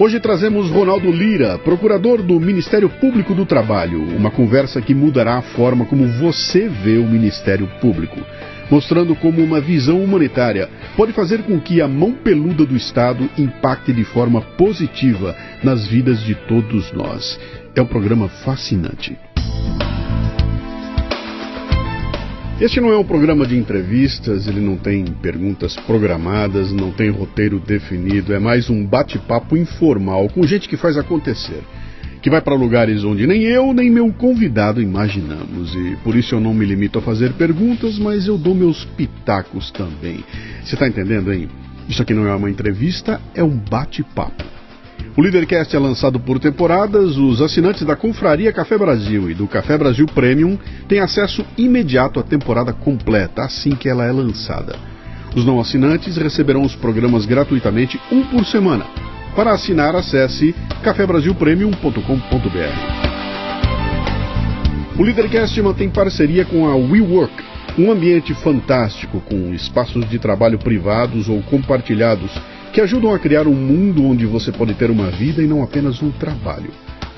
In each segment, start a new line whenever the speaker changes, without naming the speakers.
Hoje trazemos Ronaldo Lira, procurador do Ministério Público do Trabalho, uma conversa que mudará a forma como você vê o Ministério Público, mostrando como uma visão humanitária pode fazer com que a mão peluda do Estado impacte de forma positiva nas vidas de todos nós. É um programa fascinante. Este não é um programa de entrevistas, ele não tem perguntas programadas, não tem roteiro definido, é mais um bate-papo informal com gente que faz acontecer, que vai para lugares onde nem eu nem meu convidado imaginamos, e por isso eu não me limito a fazer perguntas, mas eu dou meus pitacos também. Você está entendendo, hein? Isso aqui não é uma entrevista, é um bate-papo. O Leadercast é lançado por temporadas. Os assinantes da Confraria Café Brasil e do Café Brasil Premium têm acesso imediato à temporada completa assim que ela é lançada. Os não assinantes receberão os programas gratuitamente um por semana. Para assinar, acesse cafebrasilpremium.com.br. O Leadercast mantém parceria com a WeWork, um ambiente fantástico com espaços de trabalho privados ou compartilhados que ajudam a criar um mundo onde você pode ter uma vida e não apenas um trabalho.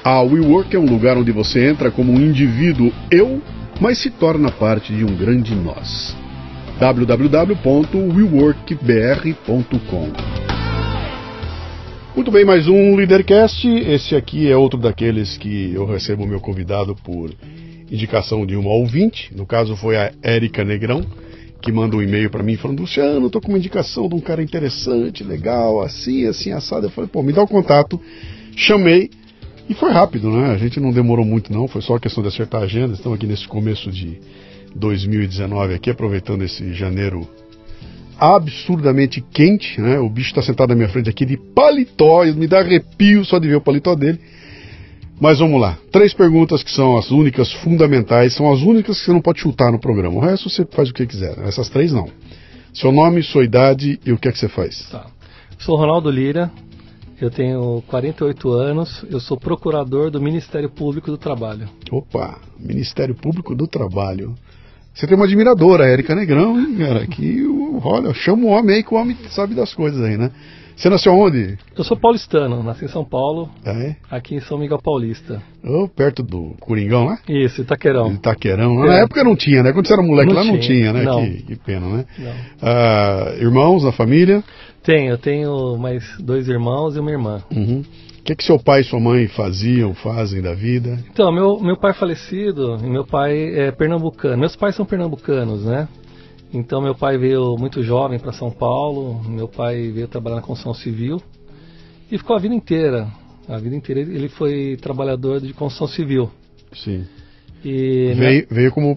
A WeWork é um lugar onde você entra como um indivíduo eu, mas se torna parte de um grande nós. www.weworkbr.com Muito bem, mais um Leadercast. Esse aqui é outro daqueles que eu recebo meu convidado por indicação de uma ouvinte. No caso foi a Érica Negrão que manda um e-mail para mim falando: Luciano, tô com uma indicação de um cara interessante, legal, assim, assim, assado. Eu falei: pô, me dá o contato. Chamei e foi rápido, né? A gente não demorou muito, não. Foi só questão de acertar a agenda. Estamos aqui nesse começo de 2019, aqui aproveitando esse janeiro absurdamente quente, né? O bicho está sentado na minha frente aqui de paletó, me dá arrepio só de ver o paletó dele. Mas vamos lá. Três perguntas que são as únicas fundamentais, são as únicas que você não pode chutar no programa. O resto você faz o que quiser. Essas três não. Seu nome, sua idade e o que é que você faz.
Tá. Sou Ronaldo Lira, eu tenho 48 anos, eu sou procurador do Ministério Público do Trabalho.
Opa, Ministério Público do Trabalho. Você tem uma admiradora, a Érica Negrão, hein, cara? Que, olha, chama o homem aí que o homem sabe das coisas aí, né? Você nasceu onde?
Eu sou paulistano, nasci em São Paulo,
é?
aqui em São Miguel Paulista.
Oh, perto do Coringão lá?
Isso, Itaquerão.
Itaquerão.
É.
Na época não tinha, né? Quando você era moleque
Não
lá não
tinha,
tinha, né?
não.
Que, que pena, né? Ah, irmãos na família?
Tenho, eu tenho mais dois irmãos e uma irmã.
Uhum. O que, que seu pai e sua mãe faziam, fazem da vida?
Então, meu, meu pai é falecido e meu pai é pernambucano. Meus pais são pernambucanos, né? Então, meu pai veio muito jovem para São Paulo, meu pai veio trabalhar na construção civil e ficou a vida inteira. A vida inteira ele foi trabalhador de construção civil.
Sim.
E
Veio, veio como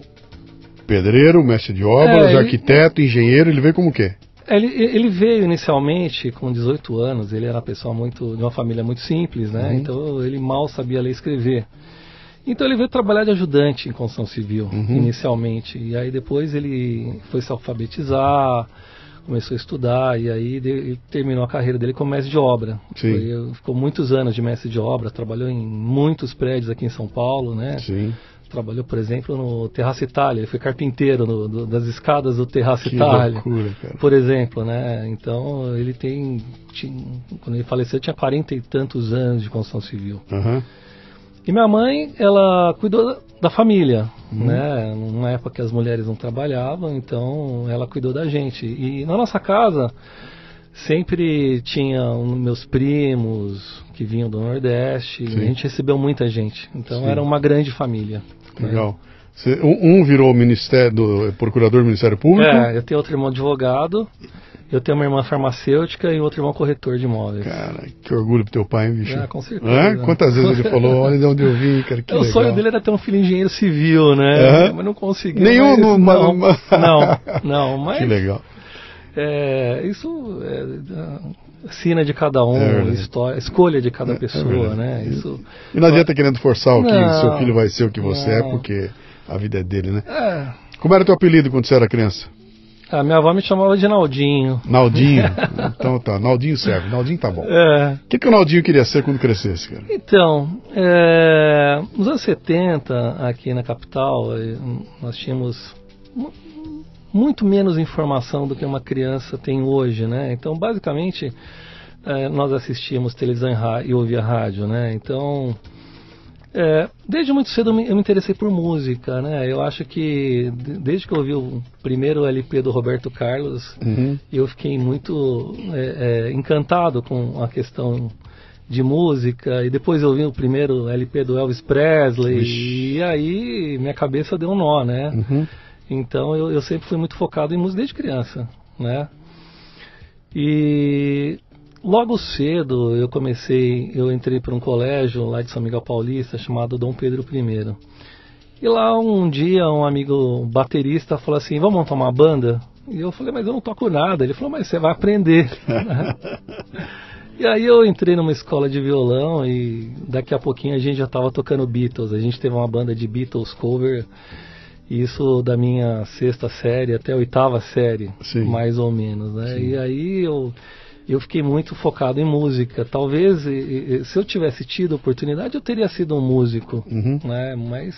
pedreiro, mestre de obras,
É, ele-
arquiteto, engenheiro, ele veio como o quê?
Ele, ele veio inicialmente com 18 anos, ele era uma pessoa muito de uma família muito simples, né?
Uhum.
Então ele mal sabia ler e escrever. Então ele veio trabalhar de ajudante em construção civil,
Uhum.
inicialmente. E aí depois ele foi se alfabetizar, começou a estudar, e aí ele terminou a carreira dele como mestre de obra.
Sim.
Foi- ficou muitos anos de mestre de obra, trabalhou em muitos prédios aqui em São Paulo, né?
Sim.
Trabalhou, por exemplo, no Terraço Itália, ele foi carpinteiro no- do- das escadas do Terraço
Que
Itália
loucura, cara.
por exemplo, né? Então ele tem, tinha- quando ele faleceu tinha 40 e tantos anos de construção civil.
Aham.
E minha mãe, ela cuidou da- família,
Uhum.
né? Numa época que as mulheres não trabalhavam, então ela cuidou da gente. E na nossa casa sempre tinha um- meus primos que vinham do Nordeste,
Sim.
e a gente recebeu muita gente. Então
Sim.
era uma grande família. né?
Legal. Você- um, um virou ministério do procurador do Ministério Público.
É, eu tenho outro irmão advogado, eu tenho uma irmã farmacêutica e outro irmão corretor de imóveis.
Cara, que orgulho pro teu pai, hein, bicho?
Ah, com certeza.
Hã? Quantas vezes ele falou, olha de onde eu vim, cara, que
o
legal.
sonho dele era ter um filho engenheiro civil, né? Mas não conseguiu.
Nenhum
mas,
no-
não, não, não, mas
Que legal.
é, isso é, sina de cada um,
É
história, escolha de cada
É, é
pessoa,
verdade.
né? Isso.
E não adianta querendo forçar o que
Não,
seu filho vai ser o que você é,
não.
porque a vida é dele, né?
É,
Como era teu apelido quando você era criança?
A minha avó me chamava de Naldinho.
Naldinho. então tá, Naldinho serve. Naldinho tá bom.
É,
O que, que o Naldinho queria ser quando crescesse, cara?
Então, é, nos anos 70, aqui na capital, eh, nós tínhamos mu- muito menos informação do que uma criança tem hoje, né? Então, basicamente, eh, nós assistíamos televisão e, e ouvia rádio, né? Então, é, desde muito cedo eu me, eu me interessei por música, né? Eu acho que de- desde que eu ouvi o primeiro LP do Roberto Carlos,
Uhum.
eu fiquei muito é, é, encantado com a questão de música e depois eu vi o primeiro LP do Elvis Presley
Vixe.
e aí minha cabeça deu um nó, né?
Uhum.
Então eu, eu sempre fui muito focado em música desde criança, né? E logo cedo eu comecei, eu entrei para um colégio lá de São Miguel Paulista chamado Dom Pedro I. E lá um dia um amigo baterista falou assim, vamos montar uma banda? E eu falei, mas eu não toco nada. Ele falou, mas você vai aprender. e aí eu entrei numa escola de violão e daqui a pouquinho a gente já estava tocando Beatles. A gente teve uma banda de Beatles cover. Isso da minha sexta série até a oitava série,
Sim.
mais ou menos, né? E aí eu, eu fiquei muito focado em música. Talvez se eu tivesse tido a oportunidade eu teria sido um músico,
Uhum.
né? Mas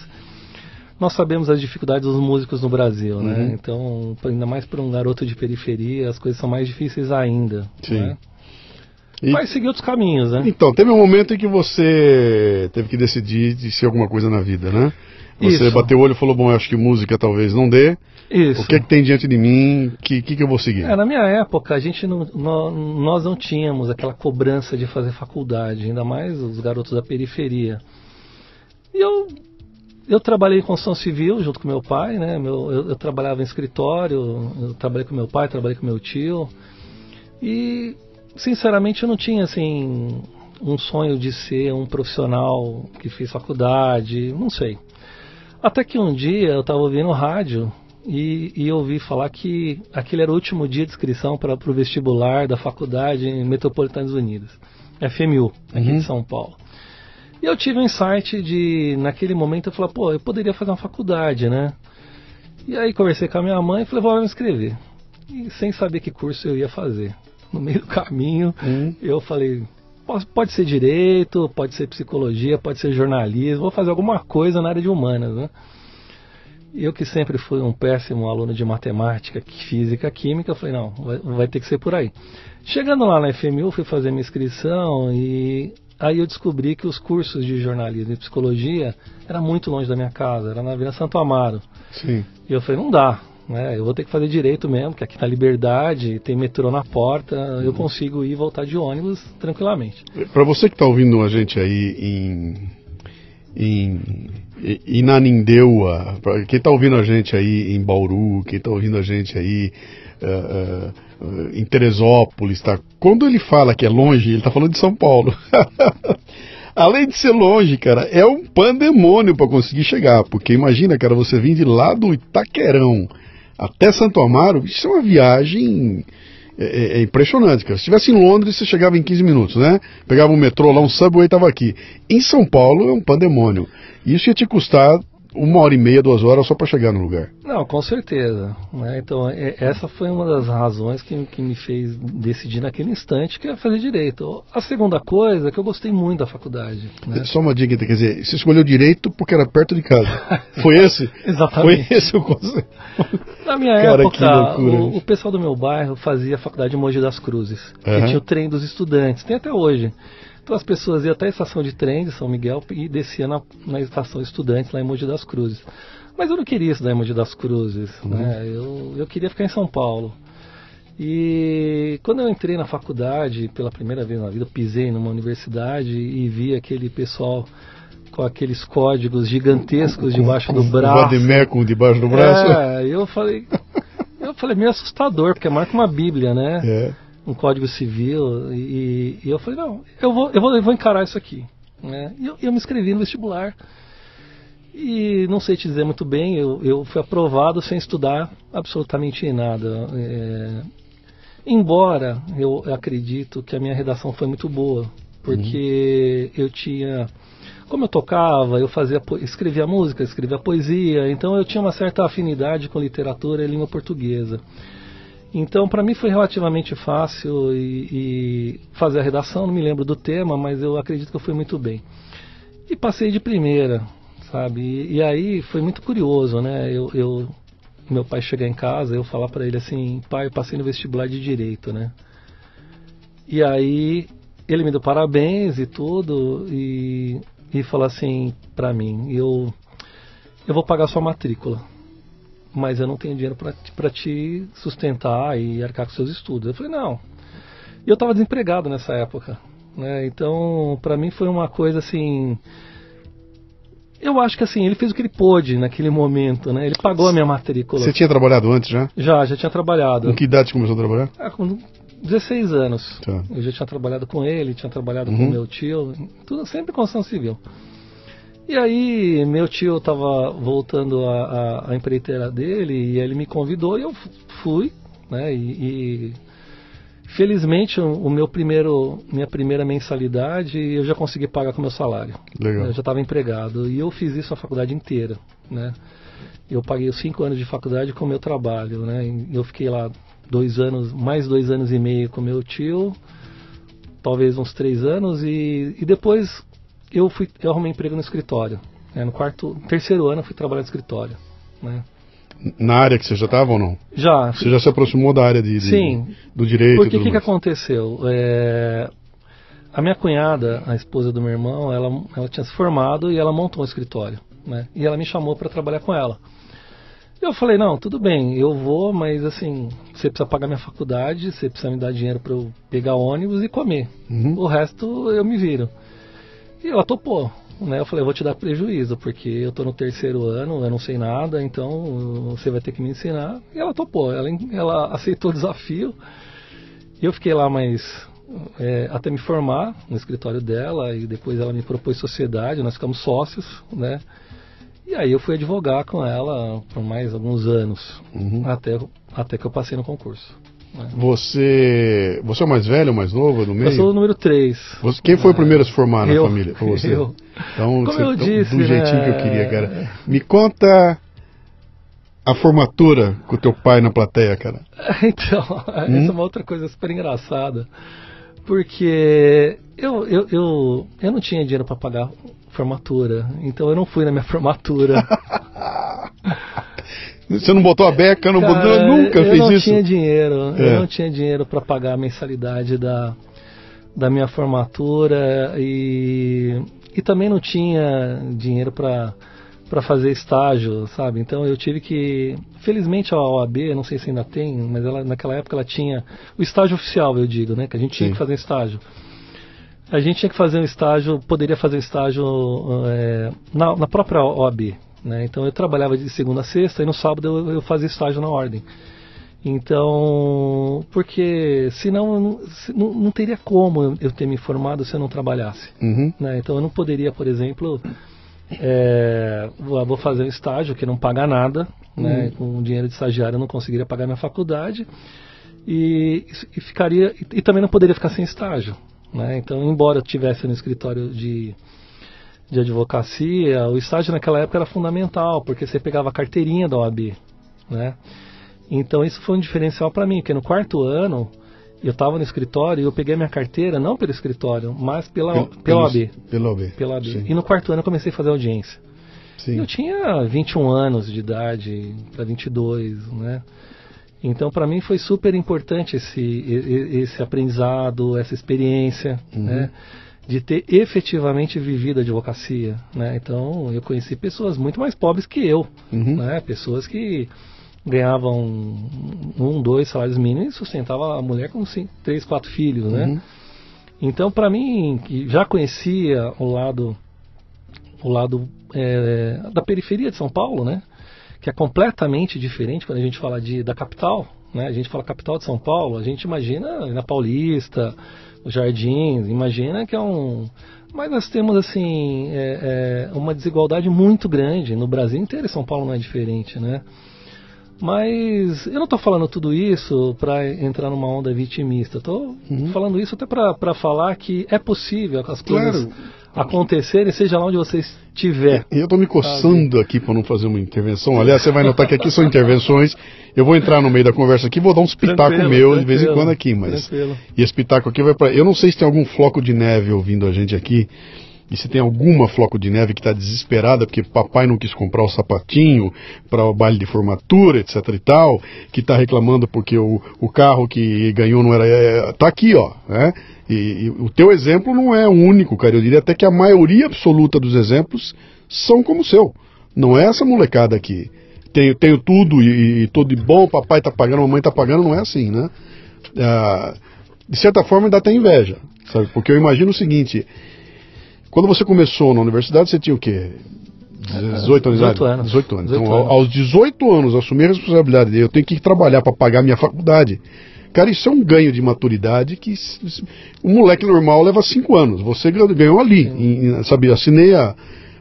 nós sabemos as dificuldades dos músicos no Brasil, né?
Uhum.
Então, ainda mais para um garoto de periferia, as coisas são mais difíceis ainda.
Sim.
Né?
E-
Mas seguir outros caminhos, né?
Então, teve um momento em que você teve que decidir de ser alguma coisa na vida, né? Você
Isso.
bateu o olho e falou, bom, eu acho que música talvez não dê.
Isso.
O que é que tem diante de mim? O que, que, que eu vou seguir?
É, na minha época, a gente não, nó- nós não tínhamos aquela cobrança de fazer faculdade, ainda mais os garotos da periferia. E eu, eu trabalhei em construção civil junto com meu pai, né? Meu, eu, eu trabalhava em escritório, eu trabalhei com meu pai, trabalhei com meu tio. E, sinceramente, eu não tinha, assim, um sonho de ser um profissional que fez faculdade, não sei. Até que um dia eu estava ouvindo rádio e, e ouvi falar que aquele era o último dia de inscrição para o vestibular da faculdade em Metropolitanos Unidos, FMU, aqui
Uhum.
de São Paulo. E eu tive um insight de, naquele momento, eu falei, pô, eu poderia fazer uma faculdade, né? E aí conversei com a minha mãe e falei, vou me inscrever. E sem saber que curso eu ia fazer. No meio do caminho,
Hum.
eu falei, "Pode- pode ser direito, pode ser psicologia, pode ser jornalismo, vou fazer alguma coisa na área de humanas, né? Eu que sempre fui um péssimo aluno de matemática, física, química, falei, não, vai, vai ter que ser por aí. Chegando lá na FMU, fui fazer minha inscrição e aí eu descobri que os cursos de jornalismo e psicologia era muito longe da minha casa, era na Vila Santo Amaro.
Sim.
E eu falei, não dá, né? Eu vou ter que fazer direito mesmo, que aqui tá Liberdade, tem metrô na porta, eu consigo ir e voltar de ônibus tranquilamente.
Para você que está ouvindo a gente aí em, em Inanindeua, quem está ouvindo a gente aí em Bauru, quem está ouvindo a gente aí eh, eh, em Teresópolis, tá? Quando ele fala que é longe, ele está falando de São Paulo. Além de ser longe, cara, é um pandemônio para conseguir chegar, porque imagina, cara, você vir de lá do Itaquerão até Santo Amaro, isso é uma viagem é, é- é impressionante, cara. Se estivesse em Londres, você chegava em 15 minutos, né? Pegava um metrô lá, um subway estava aqui. Em São Paulo é um pandemônio. Isso ia te custar uma hora e meia, duas horas só para chegar no lugar.
Não, com certeza. né? Então, é- essa foi uma das razões que, que me fez decidir naquele instante que é fazer direito. A segunda coisa é que eu gostei muito da faculdade. né?
Só uma dica, quer dizer, você escolheu direito porque era perto de casa. Foi esse?
Exatamente.
Foi esse o conceito.
Na minha
Cara,
época, o, o pessoal do meu bairro fazia a faculdade de Mogi das Cruzes, que tinha o trem dos estudantes, tem até hoje. Então as pessoas iam até a estação de trem de São Miguel e desciam na, na estação estudantes lá em Mogi das Cruzes. Mas eu não queria estudar em Mogi das Cruzes,
Uhum.
né? Eu, eu queria ficar em São Paulo. E quando eu entrei na faculdade pela primeira vez na vida, eu pisei numa universidade e vi aquele pessoal com aqueles códigos gigantescos debaixo do
O
braço.
Vademecum debaixo do braço.
É, eu falei, eu falei meio assustador, porque marca uma Bíblia, né?
É.
Um código civil. E, e eu falei, não, eu vou, eu vou, eu vou encarar isso aqui. Né? E eu, eu me inscrevi no vestibular. E não sei te dizer muito bem, eu, eu fui aprovado sem estudar absolutamente nada. É, Embora eu acredito que a minha redação foi muito boa, porque uhum. eu tinha como eu tocava, eu fazia escrevia música, escrevia poesia, então eu tinha uma certa afinidade com literatura e língua portuguesa. Então, para mim foi relativamente fácil e, e fazer a redação. Não me lembro do tema, mas eu acredito que eu fui muito bem. E passei de primeira, sabe? E, e aí foi muito curioso, né? Eu, eu, meu pai chegar em casa, eu falar para ele assim, pai, eu passei no vestibular de direito, né? E aí ele me deu parabéns e tudo e, e falou assim para mim, eu eu vou pagar sua matrícula mas eu não tenho dinheiro para te sustentar e arcar com seus estudos. Eu falei, não. E eu estava desempregado nessa época. Né? Então, para mim foi uma coisa assim. Eu acho que assim, ele fez o que ele pôde naquele momento, né? Ele pagou a minha matrícula.
Você tinha trabalhado antes já?
Já, já tinha trabalhado.
Com que idade começou a trabalhar?
Ah, com 16 anos. Tá. Eu já tinha trabalhado com ele, tinha trabalhado uhum. com meu tio, tudo sempre construção civil. E aí, meu tio estava voltando a, empreiteira dele e ele me convidou e eu fui, né? E, e felizmente o, o, meu primeiro, minha primeira mensalidade eu já consegui pagar com meu salário.
Legal.
Eu já estava empregado e eu fiz isso a faculdade inteira, né? Eu paguei os cinco anos de faculdade com o meu trabalho, né? Eu fiquei lá dois anos, mais dois anos e meio com meu tio, talvez uns três anos e, e depois eu fui eu arrumei emprego no escritório. Né? No quarto, terceiro ano eu fui trabalhar no escritório. Né?
Na área que você já estava ou não?
Já.
Você já se aproximou da área de, de
Sim.
do direito?
Porque o que, que aconteceu? É, a minha cunhada, a esposa do meu irmão, ela, ela tinha se formado e ela montou um escritório. Né? E ela me chamou para trabalhar com ela. Eu falei, não, tudo bem, eu vou, mas assim, você precisa pagar minha faculdade, você precisa me dar dinheiro para eu pegar ônibus e comer. Uhum. O resto eu me viro. E ela topou. Né? Eu falei, eu vou te dar prejuízo, porque eu estou no terceiro ano, eu não sei nada, então você vai ter que me ensinar. E ela topou, ela, ela aceitou o desafio. E eu fiquei lá mais é, até me formar no escritório dela, e depois ela me propôs sociedade, nós ficamos sócios, né? E aí eu fui advogar com ela por mais alguns anos, uhum. até, até que eu passei no concurso.
Você, você é o mais velho ou mais novo no meio?
Eu sou o número 3.
Você, quem foi o primeiro a se formar
eu,
na família? Foi você.
Eu.
Então,
Como
você,
eu
então,
disse,
do jeitinho
né?
que eu queria, cara. Me conta a formatura com o teu pai na plateia, cara.
Então, hum? essa é uma outra coisa super engraçada. Porque eu, eu, eu, eu não tinha dinheiro para pagar formatura, então eu não fui na minha formatura.
Você não botou a beca, não Cara, botou, nunca fez isso?
Eu não tinha dinheiro, é. eu não tinha dinheiro para pagar a mensalidade da, da minha formatura e, e também não tinha dinheiro para para fazer estágio, sabe? Então eu tive que, felizmente a OAB, não sei se ainda tem, mas ela, naquela época ela tinha o estágio oficial, eu digo, né? Que a gente tinha Sim. que fazer estágio. A gente tinha que fazer um estágio, poderia fazer estágio é, na, na própria OAB, né? Então eu trabalhava de segunda a sexta e no sábado eu, eu fazia estágio na ordem. Então, porque senão não, não teria como eu ter me formado se eu não trabalhasse. Uhum. Né? Então eu não poderia, por exemplo, é, vou fazer um estágio que não paga nada, né? uhum. com dinheiro de estagiário eu não conseguiria pagar minha faculdade e, e ficaria e, e, também não poderia ficar sem estágio. Né? Então, embora eu tivesse no escritório de de advocacia, o estágio naquela época era fundamental, porque você pegava a carteirinha da OAB, né? Então isso foi um diferencial para mim, porque no quarto ano eu estava no escritório e eu peguei minha carteira não pelo escritório, mas pela, pela, pela OAB.
Pela OAB.
Pela OAB. E no quarto ano eu comecei a fazer audiência. Sim. Eu tinha 21 anos de idade para 22, né? Então, para mim foi super importante esse, esse aprendizado, essa experiência, uhum. né? De ter efetivamente vivido a advocacia, né? Então eu conheci pessoas muito mais pobres que eu, uhum. né? Pessoas que ganhavam um, dois salários mínimos e sustentavam a mulher com cinco, três, quatro filhos, né? Uhum. Então para mim que já conhecia o lado o lado é, da periferia de São Paulo, né? Que é completamente diferente quando a gente fala de da capital, né? A gente fala capital de São Paulo, a gente imagina na Paulista jardins, imagina que é um. Mas nós temos assim é, é, uma desigualdade muito grande no Brasil inteiro. São Paulo não é diferente, né? Mas eu não estou falando tudo isso para entrar numa onda vitimista. Estou uhum. falando isso até para falar que é possível as coisas claro. Acontecerem, seja lá onde você estiver.
Eu estou me coçando aqui para não fazer uma intervenção. Aliás, você vai notar que aqui são intervenções. Eu vou entrar no meio da conversa aqui, vou dar um espetáculo meu de vez em quando aqui, mas tranquilo. e esse espetáculo aqui vai para. Eu não sei se tem algum floco de neve ouvindo a gente aqui. E se tem alguma floco de neve que está desesperada porque papai não quis comprar o sapatinho para o baile de formatura, etc e tal, que está reclamando porque o, o carro que ganhou não era. É, tá aqui, ó. Né? E, e, o teu exemplo não é único, cara. Eu diria até que a maioria absoluta dos exemplos são como o seu. Não é essa molecada aqui. Tenho, tenho tudo e, e de bom, papai está pagando, mamãe está pagando, não é assim, né? Ah, de certa forma ainda tem inveja, sabe? Porque eu imagino o seguinte quando você começou na universidade, você tinha o quê? 18 anos.
18 anos.
18 anos. então, anos. aos 18 anos, assumir a responsabilidade de eu tenho que trabalhar para pagar minha faculdade. Cara, isso é um ganho de maturidade que um moleque normal leva 5 anos. Você ganhou ali, em, sabe? Assinei a.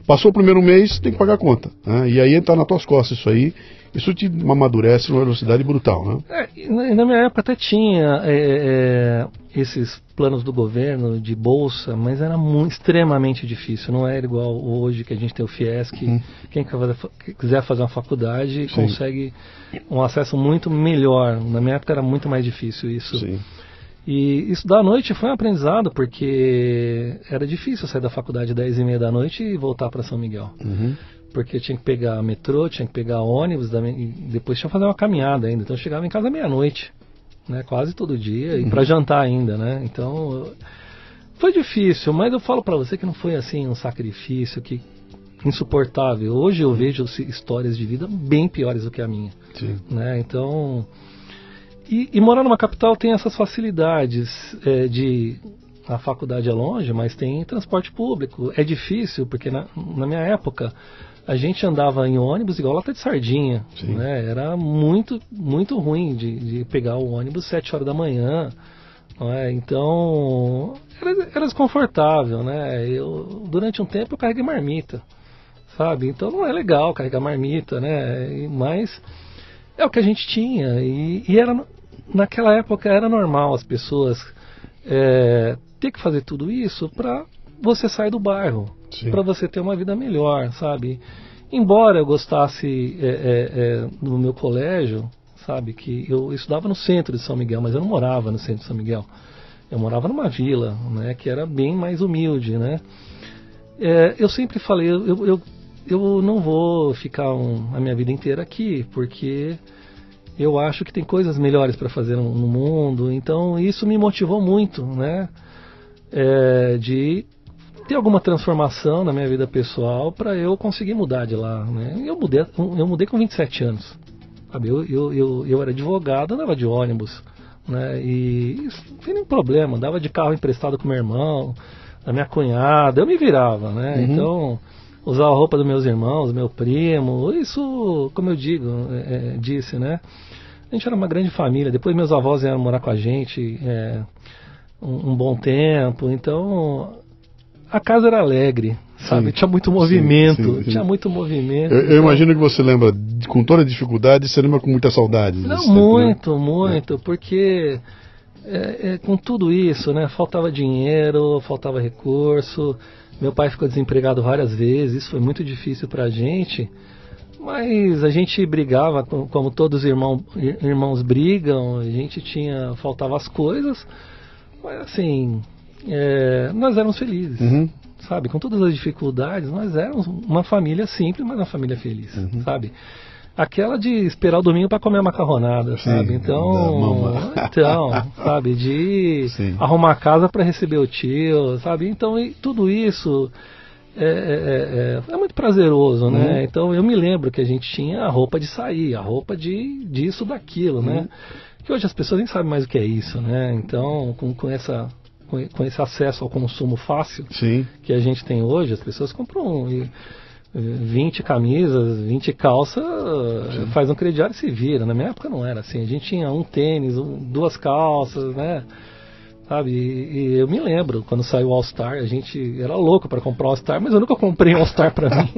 Passou o primeiro mês, tem que pagar a conta. Né? E aí está nas tuas costas isso aí. Isso te amadurece numa velocidade brutal, né?
É, na minha época até tinha é, é, esses planos do governo de bolsa, mas era muito, extremamente difícil. Não era igual hoje que a gente tem o FIES, que uhum. quem quiser fazer uma faculdade Sim. consegue um acesso muito melhor. Na minha época era muito mais difícil isso. Sim. E estudar à noite foi um aprendizado, porque era difícil sair da faculdade às 10 e meia da noite e voltar para São Miguel. Uhum porque eu tinha que pegar metrô, tinha que pegar ônibus, depois tinha que fazer uma caminhada ainda. Então eu chegava em casa meia-noite, né? Quase todo dia, e para uhum. jantar ainda, né? Então foi difícil, mas eu falo para você que não foi assim um sacrifício que insuportável. Hoje eu vejo histórias de vida bem piores do que a minha, Sim. né? Então e, e, morar numa capital tem essas facilidades é, de a faculdade é longe, mas tem transporte público. É difícil porque na, na minha época a gente andava em ônibus igual lata de sardinha. Né? Era muito, muito ruim de, de pegar o ônibus sete horas da manhã. É? Então, era, era desconfortável, né? Eu, durante um tempo eu carreguei marmita, sabe? Então não é legal carregar marmita, né? Mas é o que a gente tinha. E, e era, naquela época era normal as pessoas é, ter que fazer tudo isso para você sair do bairro para você ter uma vida melhor, sabe? Embora eu gostasse é, é, é, no meu colégio, sabe, que eu estudava no centro de São Miguel, mas eu não morava no centro de São Miguel. Eu morava numa vila, né, que era bem mais humilde, né? É, eu sempre falei, eu, eu, eu não vou ficar um, a minha vida inteira aqui, porque eu acho que tem coisas melhores para fazer no, no, mundo. Então isso me motivou muito, né? É, de ter alguma transformação na minha vida pessoal para eu conseguir mudar de lá. Né? Eu, mudei, eu mudei com 27 anos. Sabe? Eu, eu, eu, eu era advogado, andava de ônibus. Né? E não tem nenhum problema, andava de carro emprestado com meu irmão, da minha cunhada, eu me virava. Né? Uhum. Então, usava a roupa dos meus irmãos, meu primo, isso, como eu digo, é, é, disse, né? A gente era uma grande família. Depois meus avós vieram morar com a gente é, um, um bom tempo. Então, a casa era alegre, sabe? Sim, tinha muito movimento, sim, sim, tinha muito movimento.
Eu, eu, imagino que você lembra, com toda a dificuldade, você lembra com muita saudade.
Não, muito, tempo, né? muito, é. porque é, é, com tudo isso, né? Faltava dinheiro, faltava recurso. Meu pai ficou desempregado várias vezes, isso foi muito difícil para a gente. Mas a gente brigava, como todos os irmãos, irmãos brigam, a gente tinha, faltava as coisas, mas assim, é, nós éramos felizes. Uhum. Sabe? Com todas as dificuldades, nós éramos uma família simples, mas uma família feliz. Uhum. Sabe? Aquela de esperar o domingo para comer a macarronada, Sim, sabe? Então, então, sabe, de Sim. arrumar a casa para receber o tio, sabe? Então, tudo isso é, é, é, é, muito prazeroso, né? Uhum. Então, eu me lembro que a gente tinha a roupa de sair, a roupa de disso, daquilo, né? Uhum. Que hoje as pessoas nem sabem mais o que é isso, né? Então, com, com essa com, esse acesso ao consumo fácil Sim. que a gente tem hoje, as pessoas compram 20 camisas, 20 calças, Sim. faz um crediário e se vira. Na minha época não era assim. A gente tinha um tênis, um, duas calças, né? Sabe? E, e, eu me lembro, quando saiu o All Star, a gente era louco para comprar o All Star, mas eu nunca comprei um All Star para mim.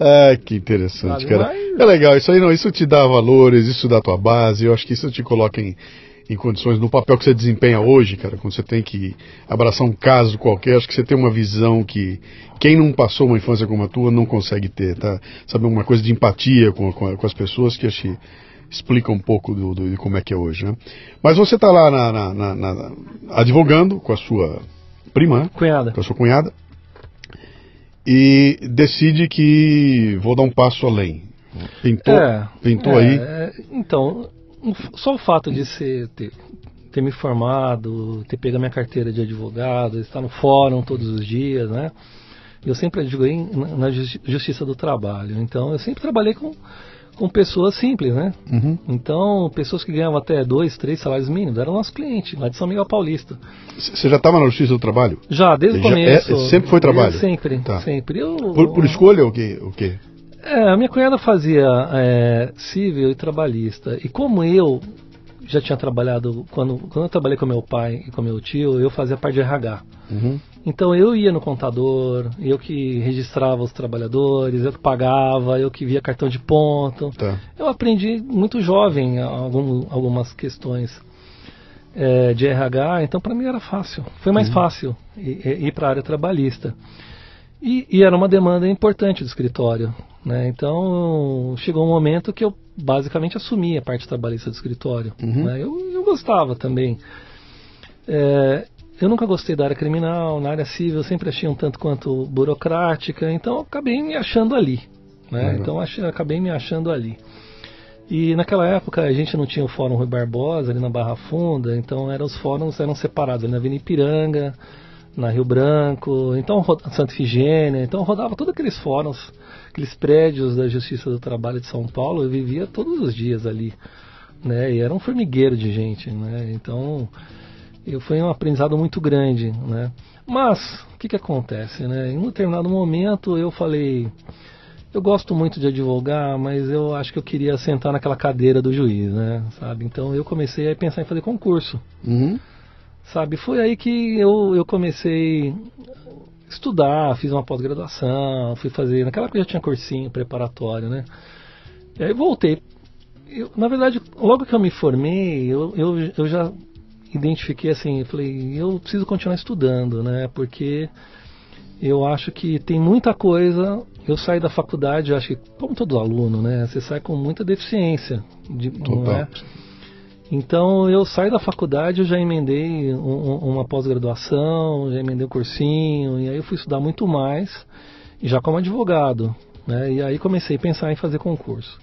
Ah, que interessante,
Sabe,
cara.
mas-
É legal, isso aí não, isso te dá valores, isso dá tua base, eu acho que isso te coloca em, em condições, no papel que você desempenha hoje, cara, quando você tem que abraçar um caso qualquer, acho que você tem uma visão que quem não passou uma infância como a tua não consegue ter, tá? Sabe, uma coisa de empatia com, com, com as pessoas que acho que explica um pouco do, do- de como é que é hoje, né? Mas você tá lá na, na- na- na- advogando com a sua prima, né?
Cunhada.
com a sua cunhada, e decide que vou dar um passo além. Pintou,
É,
pintou
é,
aí.
então, só o fato de ser, ter, ter me formado, ter pego a minha carteira de advogado, estar no fórum todos os dias, né? Eu sempre advoguei na, na justi- justiça do trabalho. Então, eu sempre trabalhei com, com pessoas simples, né?
Uhum.
Então, pessoas que ganhavam até dois, três salários mínimos, eram nossos clientes, lá de São Miguel Paulista.
Você já estava na Justiça do Trabalho?
Já, desde o começo.
é- sempre foi trabalho?
Sempre,
Tá.
sempre. Eu,
Por, por escolha ou o quê? O quê?
É, a minha cunhada fazia é, civil e trabalhista. E como eu já tinha trabalhado, quando, quando eu trabalhei com meu pai e com meu tio, eu fazia parte de RH.
Uhum.
Então eu ia no contador, eu que registrava os trabalhadores, eu que pagava, eu que via cartão de ponto.
Tá.
Eu aprendi muito jovem algum, algumas questões é, de RH, então para mim era fácil. Foi mais fácil ir, ir para a área trabalhista. E, e era uma demanda importante do escritório. Né? Então chegou um momento que eu basicamente assumi a parte trabalhista do escritório.
Uhum.
né? Eu, eu gostava também. É, eu nunca gostei da área criminal, na área civil sempre achei um tanto quanto burocrática, então acabei me achando ali. Né?
Legal.
Então achei, acabei me achando ali. E naquela época a gente não tinha o Fórum Rui Barbosa ali na Barra Funda, então eram, os fóruns eram separados ali na Avenida Ipiranga, na Rio Branco, então Santa Ifigênia, então rodava todos aqueles fóruns, aqueles prédios da Justiça do Trabalho de São Paulo, eu vivia todos os dias ali, né? E era um formigueiro de gente, né? Então eu foi um aprendizado muito grande, né? Mas o que que acontece, né? Em um determinado momento eu falei, eu gosto muito de advogar, mas eu acho que eu queria sentar naquela cadeira do juiz, né? Sabe? Então eu comecei a pensar em fazer concurso,
Uhum.
sabe? Foi aí que eu, eu comecei estudar, fiz uma pós-graduação, fui fazer. Naquela época eu já tinha cursinho preparatório, né? E aí voltei. Eu, na verdade, logo que eu me formei, eu, eu, eu já identifiquei assim, falei, eu preciso continuar estudando, né? Porque eu acho que tem muita coisa. Eu saí da faculdade, acho que, como todo aluno, né? Você sai com muita deficiência. De, não
Total.
é? Então eu saí da faculdade, eu já emendei um- um- uma pós-graduação, já emendei um cursinho, e aí eu fui estudar muito mais, e já como advogado. Né? E aí comecei a pensar em fazer concurso.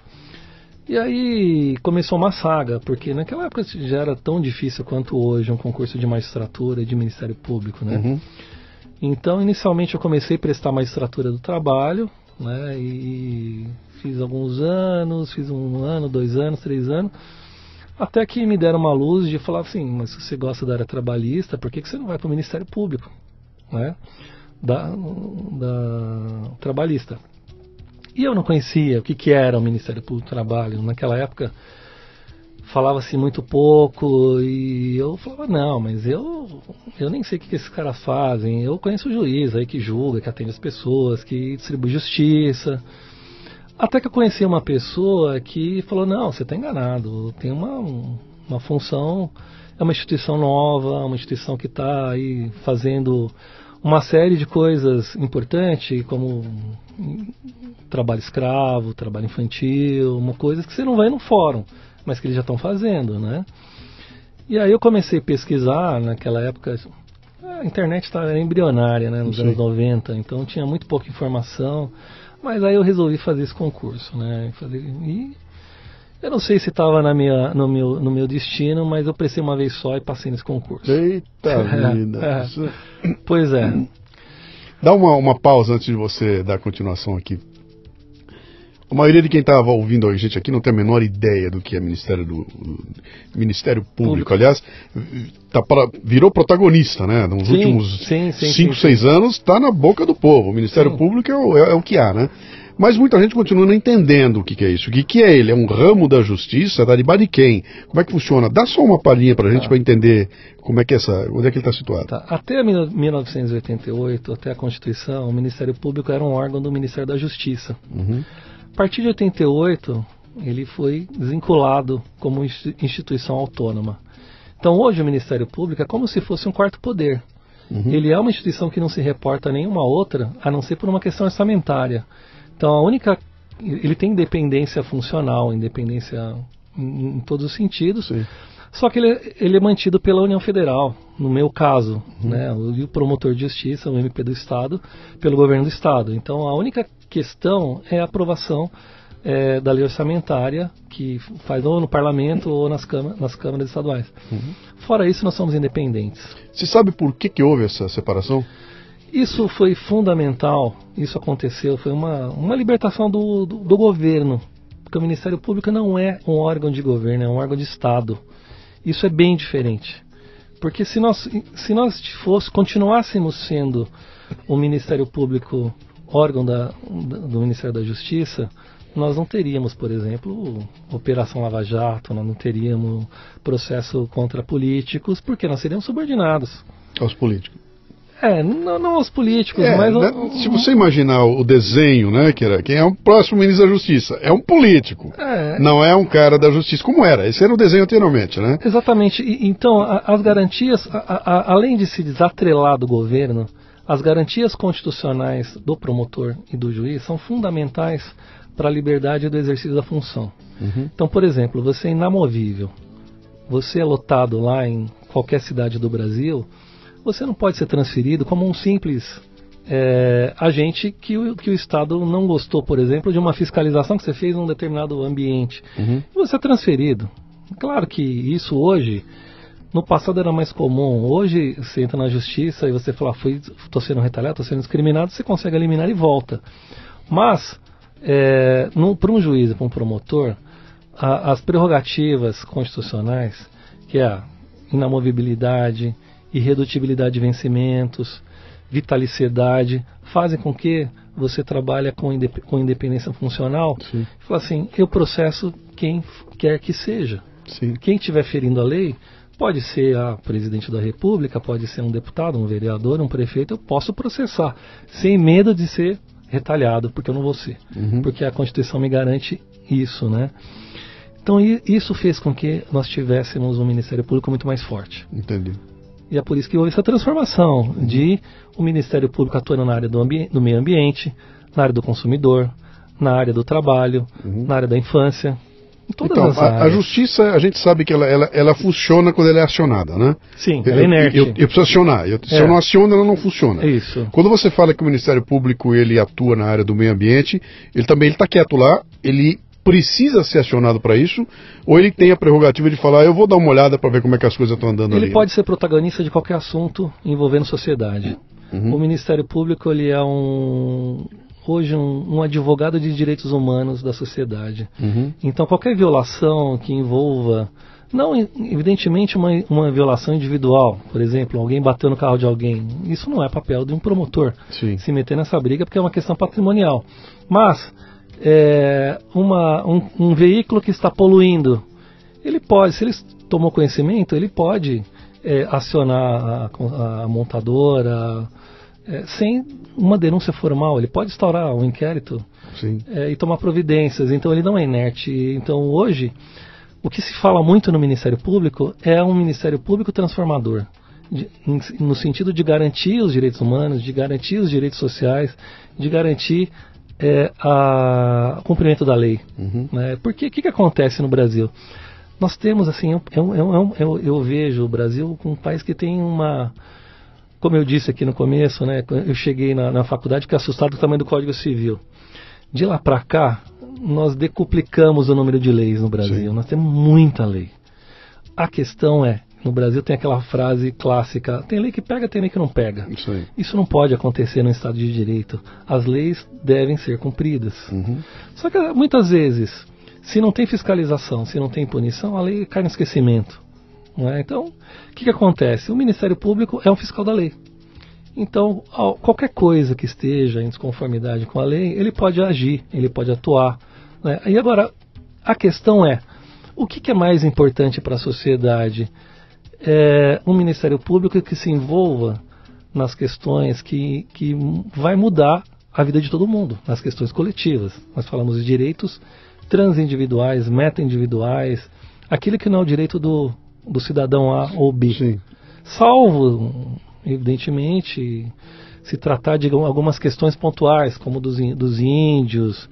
E aí começou uma saga, porque naquela época já era tão difícil quanto hoje um concurso de magistratura e de Ministério Público, né?
Uhum.
Então, inicialmente eu comecei a prestar magistratura do trabalho, né? E fiz alguns anos, fiz um ano, dois anos, três anos, até que me deram uma luz de falar assim, mas se você gosta da área trabalhista, por que, que você não vai para o Ministério Público, né? Da, da trabalhista. E eu não conhecia o que, que era o Ministério Público do Trabalho. Naquela época falava-se muito pouco e eu falava, não, mas eu, eu nem sei o que, que esses caras fazem. Eu conheço o juiz aí que julga, que atende as pessoas, que distribui justiça. Até que eu conheci uma pessoa que falou, não, você está enganado, tem uma, uma função, é uma instituição nova, uma instituição que está aí fazendo uma série de coisas importantes, como trabalho escravo, trabalho infantil, uma coisa que você não vai no fórum, mas que eles já estão fazendo, né? E aí eu comecei a pesquisar naquela época. A internet estava embrionária, né, nos
Sim.
anos 90, então tinha muito pouca informação. Mas aí eu resolvi fazer esse concurso, né? E eu não sei se estava na minha, no, meu, no meu destino, mas eu prestei uma vez só e passei nesse concurso.
Eita vida.
É. Pois é.
Dá uma, uma pausa antes de você dar continuação aqui. A maioria de quem estava ouvindo a gente aqui não tem a menor ideia do que é Ministério do, do- Ministério Público.
Público.
Aliás, tá para- virou protagonista, né? Nos
Sim,
últimos
sim, sim,
cinco,
sim,
seis anos está na boca do povo. O Ministério
Sim.
Público é o, é- é o que há, né? Mas muita gente continua não entendendo o que, que é isso. O que, que é ele? É um ramo da justiça? Está debaixo de quem? Como é que funciona? Dá só uma palhinha para a gente
Tá.
para entender como é que é essa, onde é que ele está situado.
Tá. Até mil- 1988, até a Constituição, o Ministério Público era um órgão do Ministério da Justiça.
Uhum.
A partir de 88, ele foi desvinculado como insti- instituição autônoma. Então, hoje o Ministério Público é como se fosse um quarto poder.
Uhum.
Ele é uma instituição que não se reporta a nenhuma outra, a não ser por uma questão orçamentária. Então, a única. Ele tem independência funcional, independência em, em todos os sentidos.
Sim.
Só que ele, ele é mantido pela União Federal, no meu caso, né, o, e o promotor de justiça, o MP do Estado, pelo governo do Estado. Então a única questão é a aprovação eh, da lei orçamentária, que faz ou no parlamento ou nas, câmara, nas câmaras estaduais. Fora isso, nós somos independentes.
Você sabe por que, que houve essa separação?
Isso foi fundamental, isso aconteceu, foi uma, uma libertação do, do, do governo, porque o Ministério Público não é um órgão de governo, é um órgão de Estado. Isso é bem diferente. Porque se nós, se nós fosse, continuássemos sendo o Ministério Público órgão da, do Ministério da Justiça, nós não teríamos, por exemplo, Operação Lava Jato, nós não teríamos processo contra políticos, porque nós seríamos subordinados.
Aos políticos.
É, não, não aos políticos,
É,
mas.
né, se você imaginar o desenho, né, que era quem é o próximo ministro da Justiça, é um político.
É,
Não é um cara da justiça, como era. Esse era o desenho anteriormente, né?
Exatamente. E- então, a- as garantias, a- a- além de se desatrelar do governo, as garantias constitucionais do promotor e do juiz são fundamentais para a liberdade do exercício da função. Então, por exemplo, você é inamovível, você é lotado lá em qualquer cidade do Brasil, você não pode ser transferido como um simples é, agente que o, que o Estado não gostou, por exemplo, de uma fiscalização que você fez em um determinado ambiente.
Uhum.
Você é transferido. Claro que isso hoje, no passado era mais comum. Hoje você entra na justiça e você fala, fui, tô sendo retaliado, tô sendo discriminado, você consegue eliminar e volta. Mas, é, para um juiz, para um promotor, a- as prerrogativas constitucionais, que é a inamovibilidade, irredutibilidade de vencimentos, vitaliciedade, fazem com que você trabalhe com, indep- com independência funcional.
Sim.
Fala assim, eu processo quem quer que seja.
Sim.
Quem estiver ferindo a lei, pode ser a presidente da república, pode ser um deputado, um vereador, um prefeito, eu posso processar, sem medo de ser retalhado, porque eu não vou ser.
Uhum.
Porque a Constituição me garante isso, né? Então isso fez com que nós tivéssemos um Ministério Público muito mais forte.
Entendi.
E é por isso que houve essa transformação de o Ministério Público atuando na área do, do meio ambiente, na área do consumidor, na área do trabalho, na área da infância, em todas
Então, a, a justiça, a gente sabe que ela, ela, ela funciona quando ela é acionada, né?
Sim,
Eu,
ela é inerte.
eu, eu preciso acionar. Eu- se
É.
eu não aciono, ela não funciona.
Isso.
Quando você fala que o Ministério Público ele atua na área do meio ambiente, ele também está quieto lá, ele precisa ser acionado para isso, ou ele tem a prerrogativa de falar, eu vou dar uma olhada para ver como é que as coisas estão andando
Ele
ali.
pode ser protagonista de qualquer assunto envolvendo sociedade.
Uhum.
O Ministério Público ele é um hoje um, um advogado de direitos humanos da sociedade.
Uhum.
Então qualquer violação que envolva não evidentemente uma, uma violação individual, por exemplo, alguém bateu no carro de alguém, isso não é papel de um promotor
Sim.
se meter nessa briga porque é uma questão patrimonial. Mas é, uma, um, um veículo que está poluindo, ele pode, se ele tomou conhecimento, ele pode é, acionar a, a montadora é, sem uma denúncia formal. Ele pode instaurar um inquérito é, e tomar providências. Então ele não é inerte. Então hoje o que se fala muito no Ministério Público é um Ministério Público transformador. de- no sentido de garantir os direitos humanos, de garantir os direitos sociais, de garantir é, a- o cumprimento da lei.
Uhum.
Né? Porque o que, que acontece no Brasil? Nós temos, assim, eu, eu, eu, eu, eu vejo o Brasil como um país que tem uma. Como eu disse aqui no começo, né, eu cheguei na, na faculdade, fiquei assustado com o tamanho do Código Civil. De lá para cá, nós decuplicamos o número de leis no Brasil.
Sim.
Nós temos muita lei. A questão é, no Brasil tem aquela frase clássica: tem lei que pega, tem lei que não pega.
Isso aí.
Isso não pode acontecer no Estado de Direito. As leis devem ser cumpridas.
Uhum.
Só que muitas vezes, se não tem fiscalização, se não tem punição, a lei cai no esquecimento. é? Então, o que, que acontece? O Ministério Público é um fiscal da lei. Então, qualquer coisa que esteja em desconformidade com a lei, ele pode agir, ele pode atuar. Né? E agora, a questão é: o que, que é mais importante para a sociedade? É um Ministério Público que se envolva nas questões que, que vai mudar a vida de todo mundo, nas questões coletivas. Nós falamos de direitos transindividuais, meta-individuais, aquilo que não é o direito do, do cidadão A ou B. Sim. Salvo, evidentemente, se tratar de algumas questões pontuais, como dos, dos índios,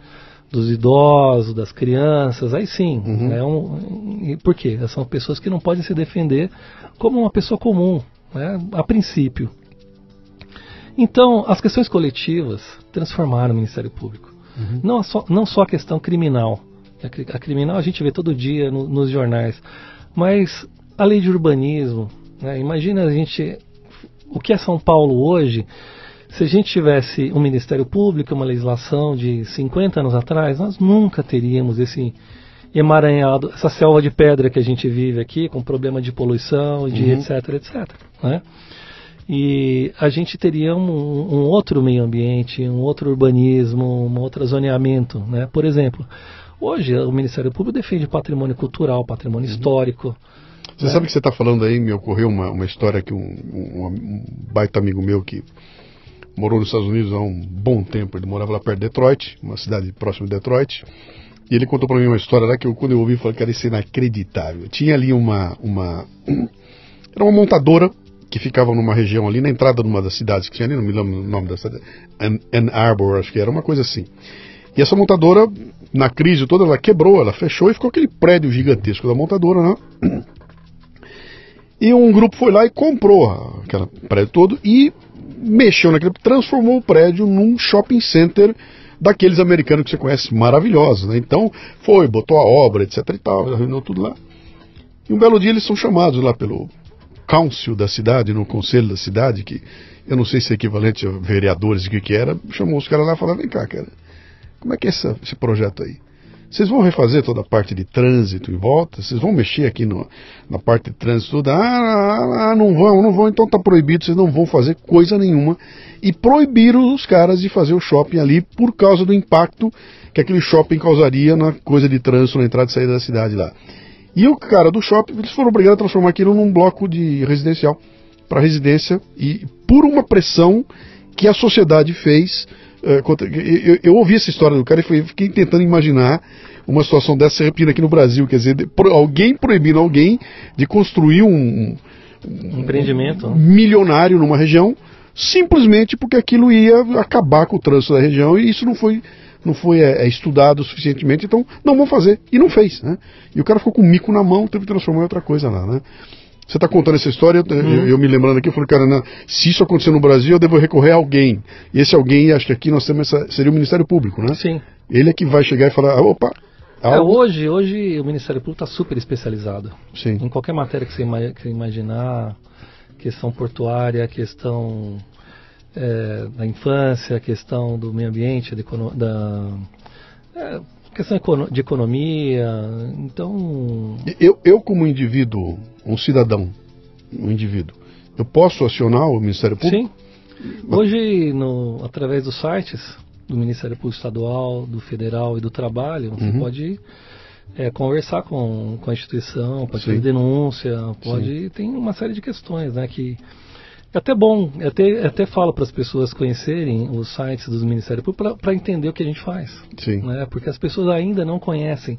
dos idosos, das crianças, aí sim. Uhum. É um, por quê? São pessoas que não podem se defender como uma pessoa comum, né, a princípio. Então, as questões coletivas transformaram o Ministério Público. Uhum. Não, só, não só a questão criminal. A, a criminal a gente vê todo dia no, nos jornais. Mas a lei de urbanismo, né, imagina a gente. O que é São Paulo hoje? Se a gente tivesse um Ministério Público, uma legislação de 50 anos atrás, nós nunca teríamos esse emaranhado, essa selva de pedra que a gente vive aqui, com problema de poluição, de uhum. etc, etc. Né? E a gente teria um, um, outro meio ambiente, um outro urbanismo, um outro zoneamento. Né? Por exemplo, hoje o Ministério Público defende patrimônio cultural, patrimônio uhum. histórico.
Você né? sabe que você está falando aí, me ocorreu uma, uma história que um, um, um, baita amigo meu que morou nos Estados Unidos há um bom tempo, ele morava lá perto de Detroit, uma cidade próxima de Detroit, e ele contou para mim uma história lá que eu, quando eu ouvi, falei que era isso inacreditável. Tinha ali uma, uma era uma montadora que ficava numa região ali, na entrada de uma das cidades que tinha ali, não me lembro o nome da cidade, Ann Arbor, acho que era, uma coisa assim. E essa montadora, na crise toda, ela quebrou, ela fechou e ficou aquele prédio gigantesco da montadora, né? E um grupo foi lá e comprou aquele prédio todo e mexeu naquele, transformou o prédio num shopping center daqueles americanos que você conhece, maravilhosos, né? Então, foi, botou a obra, etc e tal, arruinou tudo lá. E um belo dia eles são chamados lá pelo council da cidade, no conselho da cidade, que eu não sei se é equivalente a vereadores, o que que era, chamou os caras lá e falou, vem cá, cara, como é que é essa, esse projeto aí? Vocês vão refazer toda a parte de trânsito em volta? Vocês vão mexer aqui no, na parte de trânsito toda? Ah, ah, não vão, não vão, então tá proibido, vocês não vão fazer coisa nenhuma. E proibiram os caras de fazer o shopping ali por causa do impacto que aquele shopping causaria na coisa de trânsito, na entrada e saída da cidade lá. E o cara do shopping, eles foram obrigados a transformar aquilo num bloco de residencial para residência e por uma pressão que a sociedade fez. Contra, eu, eu, ouvi essa história do cara e fiquei tentando imaginar uma situação dessa se repetindo aqui no Brasil, quer dizer, alguém proibindo alguém de construir um,
um empreendimento
milionário numa região simplesmente porque aquilo ia acabar com o trânsito da região e isso não foi não foi é, é, estudado suficientemente, então não vão fazer. E não fez, né? E o cara ficou com o mico na mão, teve que transformar em outra coisa lá, né? Você está contando essa história, eu, uhum. eu, me lembrando aqui, eu falei, cara, não, se isso acontecer no Brasil, eu devo recorrer a alguém. E esse alguém, acho que aqui nós temos essa, seria o Ministério Público, né?
Sim.
Ele é que vai chegar e falar, opa,
é, hoje, hoje o Ministério Público está super especializado. Sim. Em qualquer matéria que você, que imaginar, questão portuária, questão é, da infância, questão do meio ambiente, da, da é, questão de economia. Então.
Eu, eu, como indivíduo, um cidadão, um indivíduo, eu posso acionar o Ministério Público?
Sim. Hoje, no, através dos sites do Ministério Público Estadual, do Federal e do Trabalho, você uhum. pode é, conversar com, com a instituição, pode fazer denúncia, pode. Sim. Tem uma série de questões né, que é até bom, é até, é até falo para as pessoas conhecerem os sites dos Ministérios Públicos para entender o que a gente faz. Sim. Né? Porque as pessoas ainda não conhecem.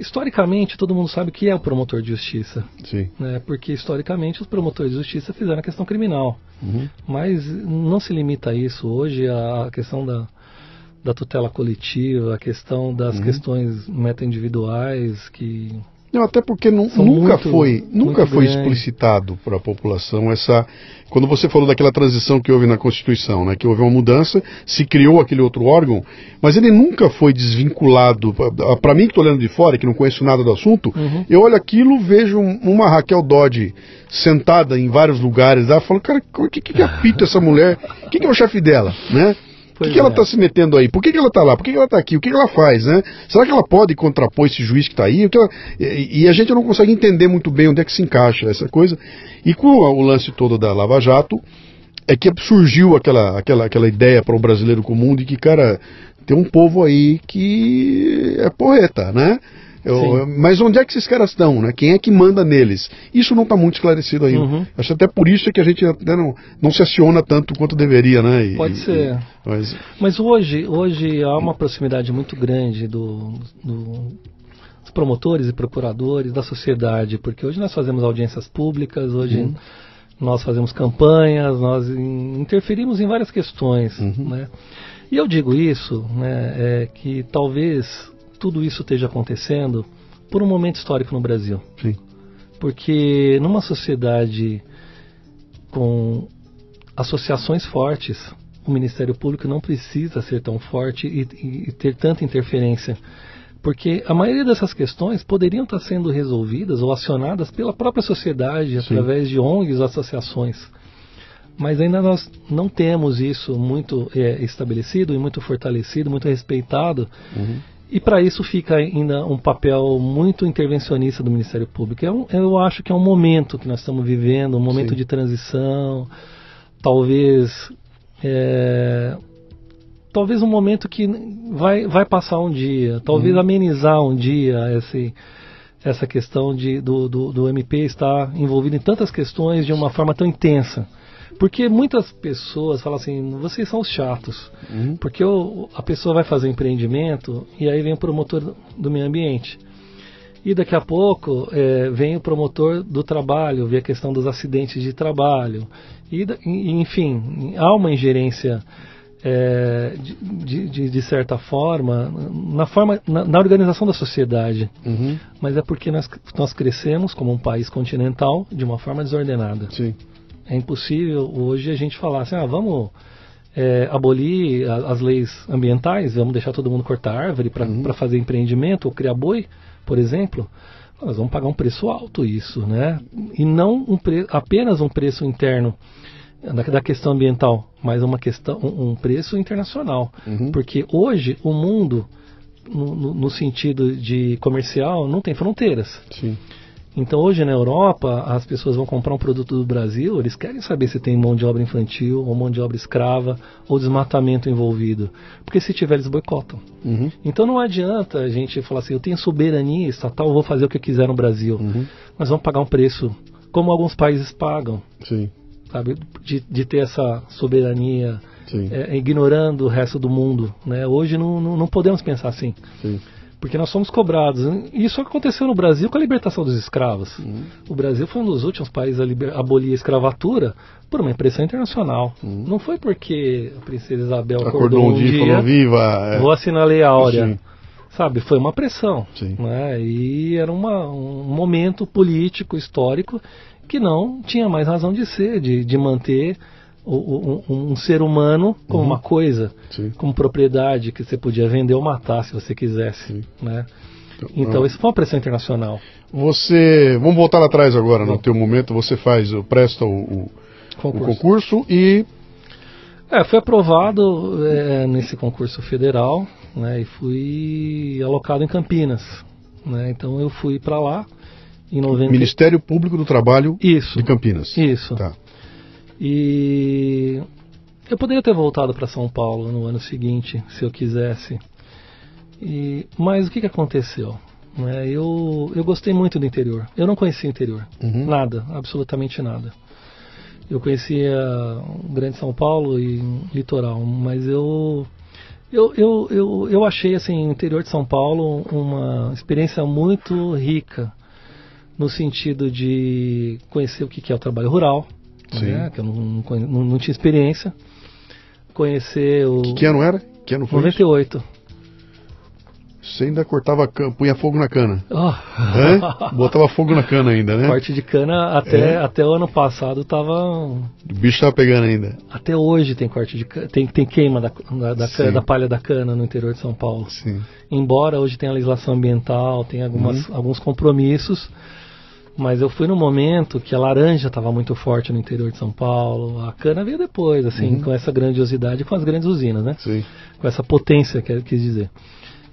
Historicamente, todo mundo sabe o que é o promotor de justiça. Sim. Né? Porque, historicamente, os promotores de justiça fizeram a questão criminal. Uhum. Mas não se limita a isso. Hoje, a questão da, da tutela coletiva, a questão das uhum. questões meta-individuais que
não, até porque nu, nunca muito, foi, nunca foi explicitado para a população essa. Quando você falou daquela transição que houve na Constituição, né, que houve uma mudança, se criou aquele outro órgão, mas ele nunca foi desvinculado. Para mim que estou olhando de fora, que não conheço nada do assunto, uhum. eu olho aquilo, vejo uma Raquel Dodge sentada em vários lugares lá, falo, cara, o que, que apita essa mulher? Quem que é o chefe dela, né? Por que, que, ela está é. se metendo aí? Por que, que ela está lá? Por que, que ela está aqui? O que, ela faz, né? Será que ela pode contrapor esse juiz que está aí? Ela... E, e, a gente não consegue entender muito bem onde é que se encaixa essa coisa. E com o lance todo da Lava Jato, é que surgiu aquela, aquela, aquela ideia para o brasileiro comum de que, cara, tem um povo aí que é porreta, né? Eu, mas onde é que esses caras estão, né? Quem é que manda neles? Isso não está muito esclarecido ainda. Uhum. Acho até por isso que a gente até não, não se aciona tanto quanto deveria, né?
E, Pode ser. E, mas... mas hoje, hoje há uma proximidade muito grande do, do dos promotores e procuradores da sociedade, porque hoje nós fazemos audiências públicas, hoje uhum. nós fazemos campanhas, nós interferimos em várias questões, uhum. né? E eu digo isso, né, é que talvez tudo isso esteja acontecendo por um momento histórico no Brasil.
Sim.
Porque numa sociedade com associações fortes, o Ministério Público não precisa ser tão forte e, e, ter tanta interferência. Porque a maioria dessas questões poderiam estar sendo resolvidas ou acionadas pela própria sociedade, Sim. através de ONGs, associações. Mas ainda nós não temos isso muito é, estabelecido e muito fortalecido, muito respeitado. Uhum. E para isso fica ainda um papel muito intervencionista do Ministério Público. É um, eu acho que é um momento que nós estamos vivendo, um momento Sim. de transição, talvez é, talvez um momento que vai, vai passar um dia, talvez uhum. amenizar um dia esse, essa questão de, do, do, do MP estar envolvido em tantas questões de uma forma tão intensa. Porque muitas pessoas falam assim, vocês são os chatos. Uhum. Porque o, a pessoa vai fazer um empreendimento e aí vem o promotor do meio ambiente. E daqui a pouco é, vem o promotor do trabalho, vê a questão dos acidentes de trabalho. E, enfim, há uma ingerência é, de, de, de, certa forma na, forma, na, na organização da sociedade. Uhum. Mas é porque nós, nós crescemos como um país continental de uma forma desordenada.
Sim.
É impossível hoje a gente falar assim, ah, vamos é, abolir a, as leis ambientais, vamos deixar todo mundo cortar árvore para uhum. fazer empreendimento ou criar boi, por exemplo. Nós vamos pagar um preço alto isso, né? E não um apenas um preço interno da, da, questão ambiental, mas uma questão, um, um preço internacional. Uhum. Porque hoje o mundo, no, no, sentido de comercial, não tem fronteiras.
Sim.
Então hoje na Europa, as pessoas vão comprar um produto do Brasil, eles querem saber se tem mão de obra infantil, ou mão de obra escrava, ou desmatamento envolvido. Porque se tiver, eles boicotam. Uhum. Então não adianta a gente falar assim, eu tenho soberania estatal, vou fazer o que eu quiser no Brasil. Uhum. Mas vamos pagar um preço, como alguns países pagam.
Sim.
Sabe? De, de ter essa soberania, é, ignorando o resto do mundo. Né? Hoje não, não, não podemos pensar assim.
Sim
porque nós somos cobrados. Isso aconteceu no Brasil com a libertação dos escravos. Uhum. O Brasil foi um dos últimos países a abolir a escravatura por uma impressão internacional. Uhum. Não foi porque a princesa Isabel acordou, acordou um dia, falou,
viva,
é. vou assinar a Lei Áurea.
Sim.
Sabe, foi uma pressão.
Sim.
Né? E era uma, um momento político, histórico, que não tinha mais razão de ser, de, de manter um, um, ser humano como uhum. uma coisa,
Sim.
como propriedade que você podia vender ou matar se você quisesse, né? Então, então isso foi uma pressão internacional.
Você, vamos voltar lá atrás agora, no teu momento, você faz, presta o, o, concurso. o concurso. e...
É, fui aprovado é, nesse concurso federal, né, e fui alocado em Campinas, né, então eu fui para lá em 90...
Ministério Público do Trabalho
Isso.
de Campinas.
Isso.
Tá.
E eu poderia ter voltado para São Paulo no ano seguinte, se eu quisesse. E, mas o que, que aconteceu? É, eu, eu gostei muito do interior. Eu não conhecia o interior.
Uhum.
Nada, absolutamente nada. Eu conhecia o Grande São Paulo e Litoral, mas eu eu, eu, eu, eu achei assim, o interior de São Paulo uma experiência muito rica no sentido de conhecer o que é o trabalho rural, né, que eu não, não, não, tinha experiência. Conhecer o.
Que, que ano era? Que ano foi
98. Isso?
Você ainda cortava cana, punha fogo na cana.
Oh.
Botava fogo na cana ainda, né?
Corte de cana até, é. até o ano passado tava. O
bicho tava pegando ainda.
Até hoje tem corte de cana, tem, tem queima da, da, da, da, palha da cana no interior de São Paulo.
Sim.
Embora hoje tenha a legislação ambiental, tem algumas, uhum. alguns compromissos mas eu fui no momento que a laranja estava muito forte no interior de São Paulo, a cana veio depois, assim, uhum. com essa grandiosidade, com as grandes usinas, né?
Sim.
Com essa potência, que quis dizer.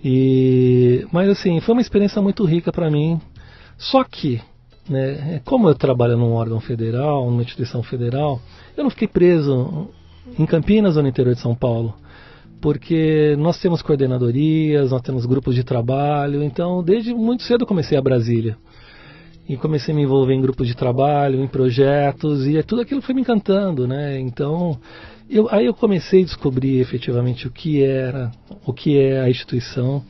E, mas assim, foi uma experiência muito rica para mim. Só que né, como eu trabalho num órgão federal, numa instituição federal, eu não fiquei preso em Campinas ou no interior de São Paulo porque nós temos coordenadorias, nós temos grupos de trabalho, então desde muito cedo eu comecei a Brasília. E comecei a me envolver em grupos de trabalho, em projetos, e tudo aquilo foi me encantando, né? Então, eu, aí eu comecei a descobrir efetivamente o que era, o que é a instituição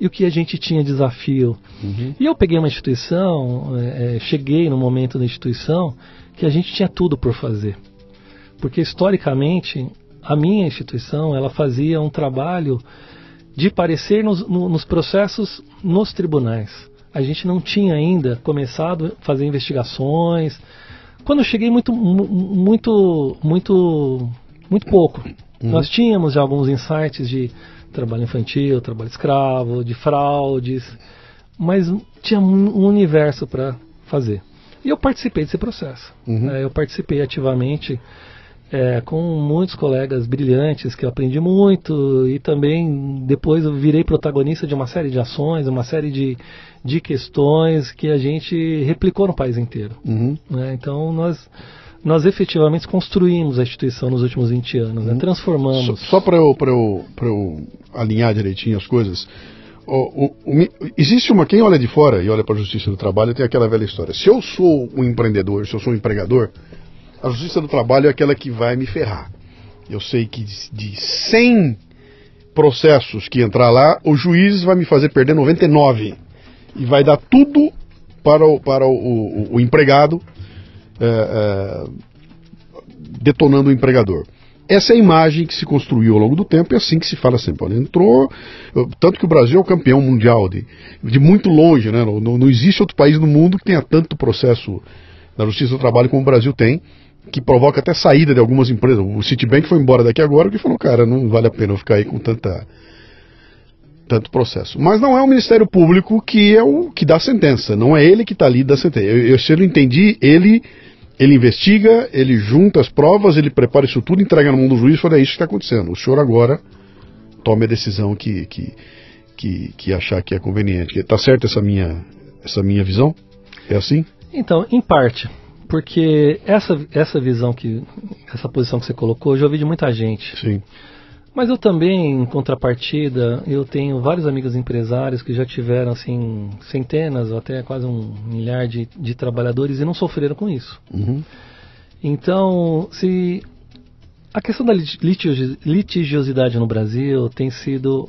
e o que a gente tinha desafio. Uhum. E eu peguei uma instituição, é, é cheguei no momento da instituição que a gente tinha tudo por fazer. Porque historicamente a minha instituição ela fazia um trabalho de parecer nos, no, nos processos nos tribunais. A gente não tinha ainda começado a fazer investigações. Quando eu cheguei, muito, muito, muito, muito pouco. Uhum. Nós tínhamos já alguns insights de trabalho infantil, trabalho escravo, de fraudes, mas tinha um universo para fazer. E eu participei desse processo. Uhum. É, eu participei ativamente é, com muitos colegas brilhantes que eu aprendi muito e também depois eu virei protagonista de uma série de ações, uma série de, de questões que a gente replicou no país inteiro. Uhum. Né? Então nós nós efetivamente construímos a instituição nos últimos 20 anos, né? uhum. transformamos.
Só, só para eu, eu, eu alinhar direitinho as coisas, o, o, o, existe uma. Quem olha de fora e olha para a justiça do trabalho tem aquela velha história. Se eu sou um empreendedor, se eu sou um empregador, a justiça do trabalho é aquela que vai me ferrar. Eu sei que de, de 100 processos que entrar lá, o juiz vai me fazer perder 99 e vai dar tudo para o, para o, o, o empregado, é, é, detonando o empregador. Essa é a imagem que se construiu ao longo do tempo e é assim que se fala sempre. Olha, entrou, tanto que o Brasil é o campeão mundial de, de muito longe, né? Não, não existe outro país no mundo que tenha tanto processo na justiça do trabalho como o Brasil tem que provoca até saída de algumas empresas. O Citibank foi embora daqui agora porque falou, cara, não vale a pena eu ficar aí com tanta tanto processo. Mas não é o Ministério Público que é o que dá a sentença, não é ele que está ali da sentença. Eu, eu, se eu não entendi, ele ele investiga, ele junta as provas, ele prepara isso tudo, entrega na mão do juiz fala, é isso que está acontecendo. O senhor agora tome a decisão que, que, que, que achar que é conveniente. Está certo essa minha, essa minha visão? É assim?
Então, em parte porque essa, essa visão que essa posição que você colocou, eu já ouvi de muita gente.
Sim.
Mas eu também, em contrapartida, eu tenho vários amigos empresários que já tiveram assim centenas ou até quase um milhar de, de trabalhadores e não sofreram com isso. Uhum. Então, se a questão da litigiosidade no Brasil tem sido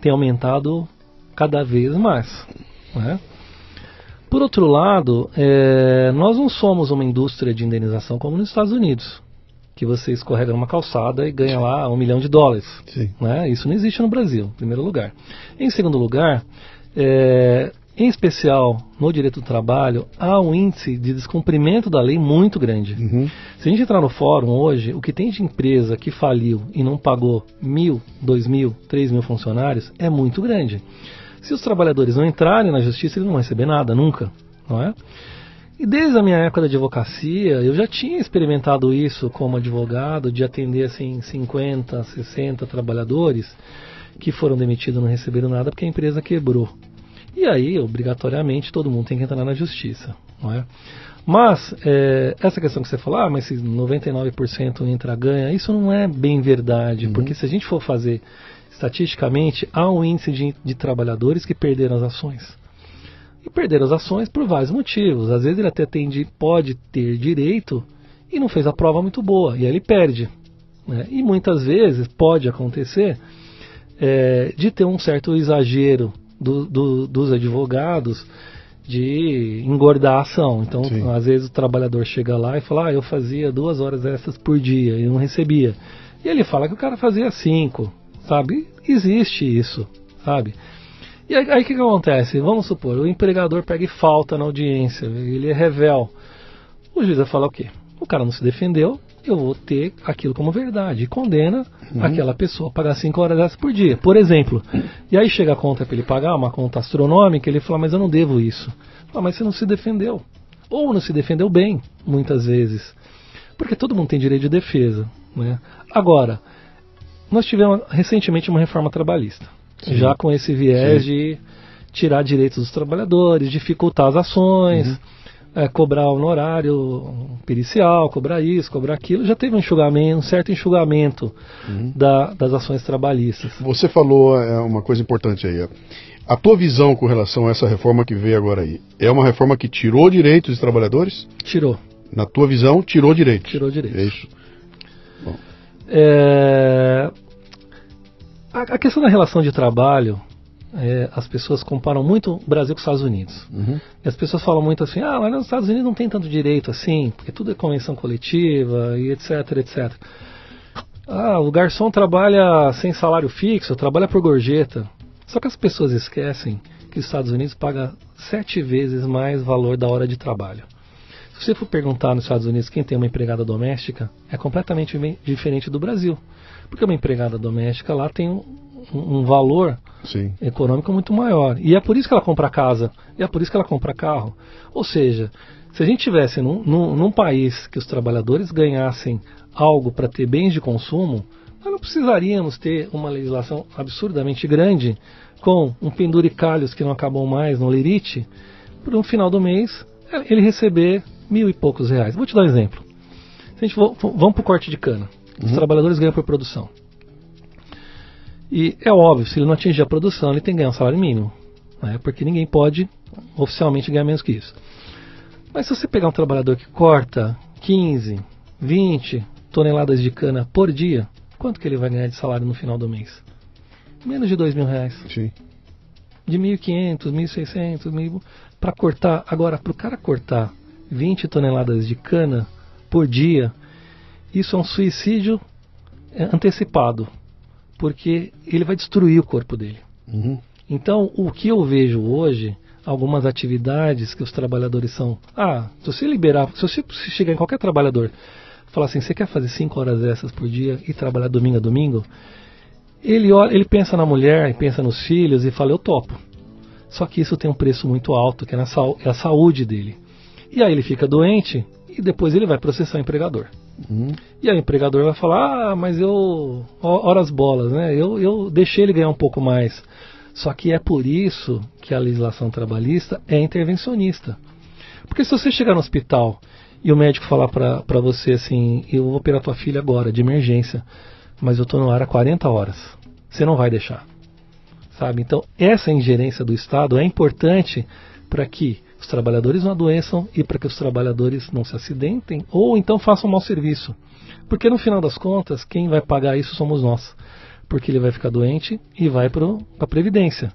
tem aumentado cada vez mais, né? Por outro lado, é, nós não somos uma indústria de indenização como nos Estados Unidos, que você escorrega numa calçada e ganha lá um milhão de dólares. Né? Isso não existe no Brasil, em primeiro lugar. Em segundo lugar, é, em especial no direito do trabalho, há um índice de descumprimento da lei muito grande. Uhum. Se a gente entrar no fórum hoje, o que tem de empresa que faliu e não pagou mil, dois mil, três mil funcionários é muito grande. Se os trabalhadores não entrarem na justiça, eles não vão receber nada, nunca, não é? E desde a minha época da advocacia, eu já tinha experimentado isso como advogado, de atender assim 50, 60 trabalhadores que foram demitidos e não receberam nada porque a empresa quebrou. E aí, obrigatoriamente, todo mundo tem que entrar na justiça, não é? Mas, é, essa questão que você falou, ah, mas se 99% entra ganha, isso não é bem verdade, uhum. porque se a gente for fazer estatisticamente, há um índice de, de trabalhadores que perderam as ações. E perderam as ações por vários motivos. Às vezes ele até tem de, pode ter direito e não fez a prova muito boa, e aí ele perde. Né? E muitas vezes pode acontecer é, de ter um certo exagero do, do, dos advogados de engordar a ação. Então, Sim. às vezes o trabalhador chega lá e fala: ah, eu fazia duas horas extras por dia e não recebia. E ele fala que o cara fazia cinco sabe? Existe isso, sabe? E aí o que, que acontece? Vamos supor, o empregador pega e falta na audiência, ele é revel. O juiz vai falar o quê? O cara não se defendeu, eu vou ter aquilo como verdade. E condena uhum. aquela pessoa a pagar 5 horas por dia, por exemplo. E aí chega a conta para ele pagar, uma conta astronômica, ele fala, mas eu não devo isso. Fala, mas você não se defendeu. Ou não se defendeu bem, muitas vezes. Porque todo mundo tem direito de defesa. Né? Agora, nós tivemos recentemente uma reforma trabalhista, Sim. já com esse viés Sim. de tirar direitos dos trabalhadores, dificultar as ações. Uhum. é, cobrar honorário pericial, cobrar isso, cobrar aquilo. Já teve um enxugamento, um certo enxugamento uhum. da, das ações trabalhistas.
Você falou é, uma coisa importante aí. A tua visão com relação a essa reforma que veio agora aí, é uma reforma que tirou direitos dos trabalhadores?
Tirou.
Na tua visão, tirou direitos?
Tirou direitos.
É isso.
Bom. É... A, a questão da relação de trabalho, é, as pessoas comparam muito o Brasil com os Estados Unidos. Uhum. E as pessoas falam muito assim, ah, mas nos Estados Unidos não tem tanto direito assim, porque tudo é convenção coletiva e etc, etc. Ah, o garçom trabalha sem salário fixo, trabalha por gorjeta. Só que as pessoas esquecem que os Estados Unidos paga sete vezes mais valor da hora de trabalho. Se você for perguntar nos Estados Unidos quem tem uma empregada doméstica, é completamente diferente do Brasil. Porque uma empregada doméstica lá tem um, um valor Sim. econômico muito maior. E é por isso que ela compra casa, e é por isso que ela compra carro. Ou seja, se a gente tivesse num, num, num país que os trabalhadores ganhassem algo para ter bens de consumo, nós não precisaríamos ter uma legislação absurdamente grande com um penduricalhos que não acabam mais no lerite, para no final do mês ele receber mil e poucos reais. Vou te dar um exemplo. Se a gente for, vamos para o corte de cana. Os uhum. trabalhadores ganham por produção. E é óbvio, se ele não atingir a produção, ele tem que ganhar um salário mínimo. Né? Porque ninguém pode oficialmente ganhar menos que isso. Mas se você pegar um trabalhador que corta 15, 20 toneladas de cana por dia, quanto que ele vai ganhar de salário no final do mês? Menos de 2 mil reais.
Sim.
De 1.500, 1.600, 1.000... Para cortar, agora, para o cara cortar 20 toneladas de cana por dia, isso é um suicídio é, antecipado porque ele vai destruir o corpo dele. Uhum. Então, o que eu vejo hoje, algumas atividades que os trabalhadores são. Ah, se você liberar, se você chegar em qualquer trabalhador, falar assim, você quer fazer 5 horas essas por dia e trabalhar domingo a domingo? Ele, olha, ele pensa na mulher, pensa nos filhos e fala, eu topo. Só que isso tem um preço muito alto, que é, na, é a saúde dele. E aí ele fica doente e depois ele vai processar o empregador. Uhum. E aí o empregador vai falar, ah, mas eu. horas bolas, né? Eu, eu deixei ele ganhar um pouco mais. Só que é por isso que a legislação trabalhista é intervencionista. Porque se você chegar no hospital e o médico falar para você assim, eu vou operar tua filha agora, de emergência, mas eu estou no ar há 40 horas, você não vai deixar. Sabe? Então, essa ingerência do Estado é importante para que os trabalhadores não adoeçam e para que os trabalhadores não se acidentem ou então façam mau serviço. Porque no final das contas, quem vai pagar isso somos nós. Porque ele vai ficar doente e vai para a Previdência.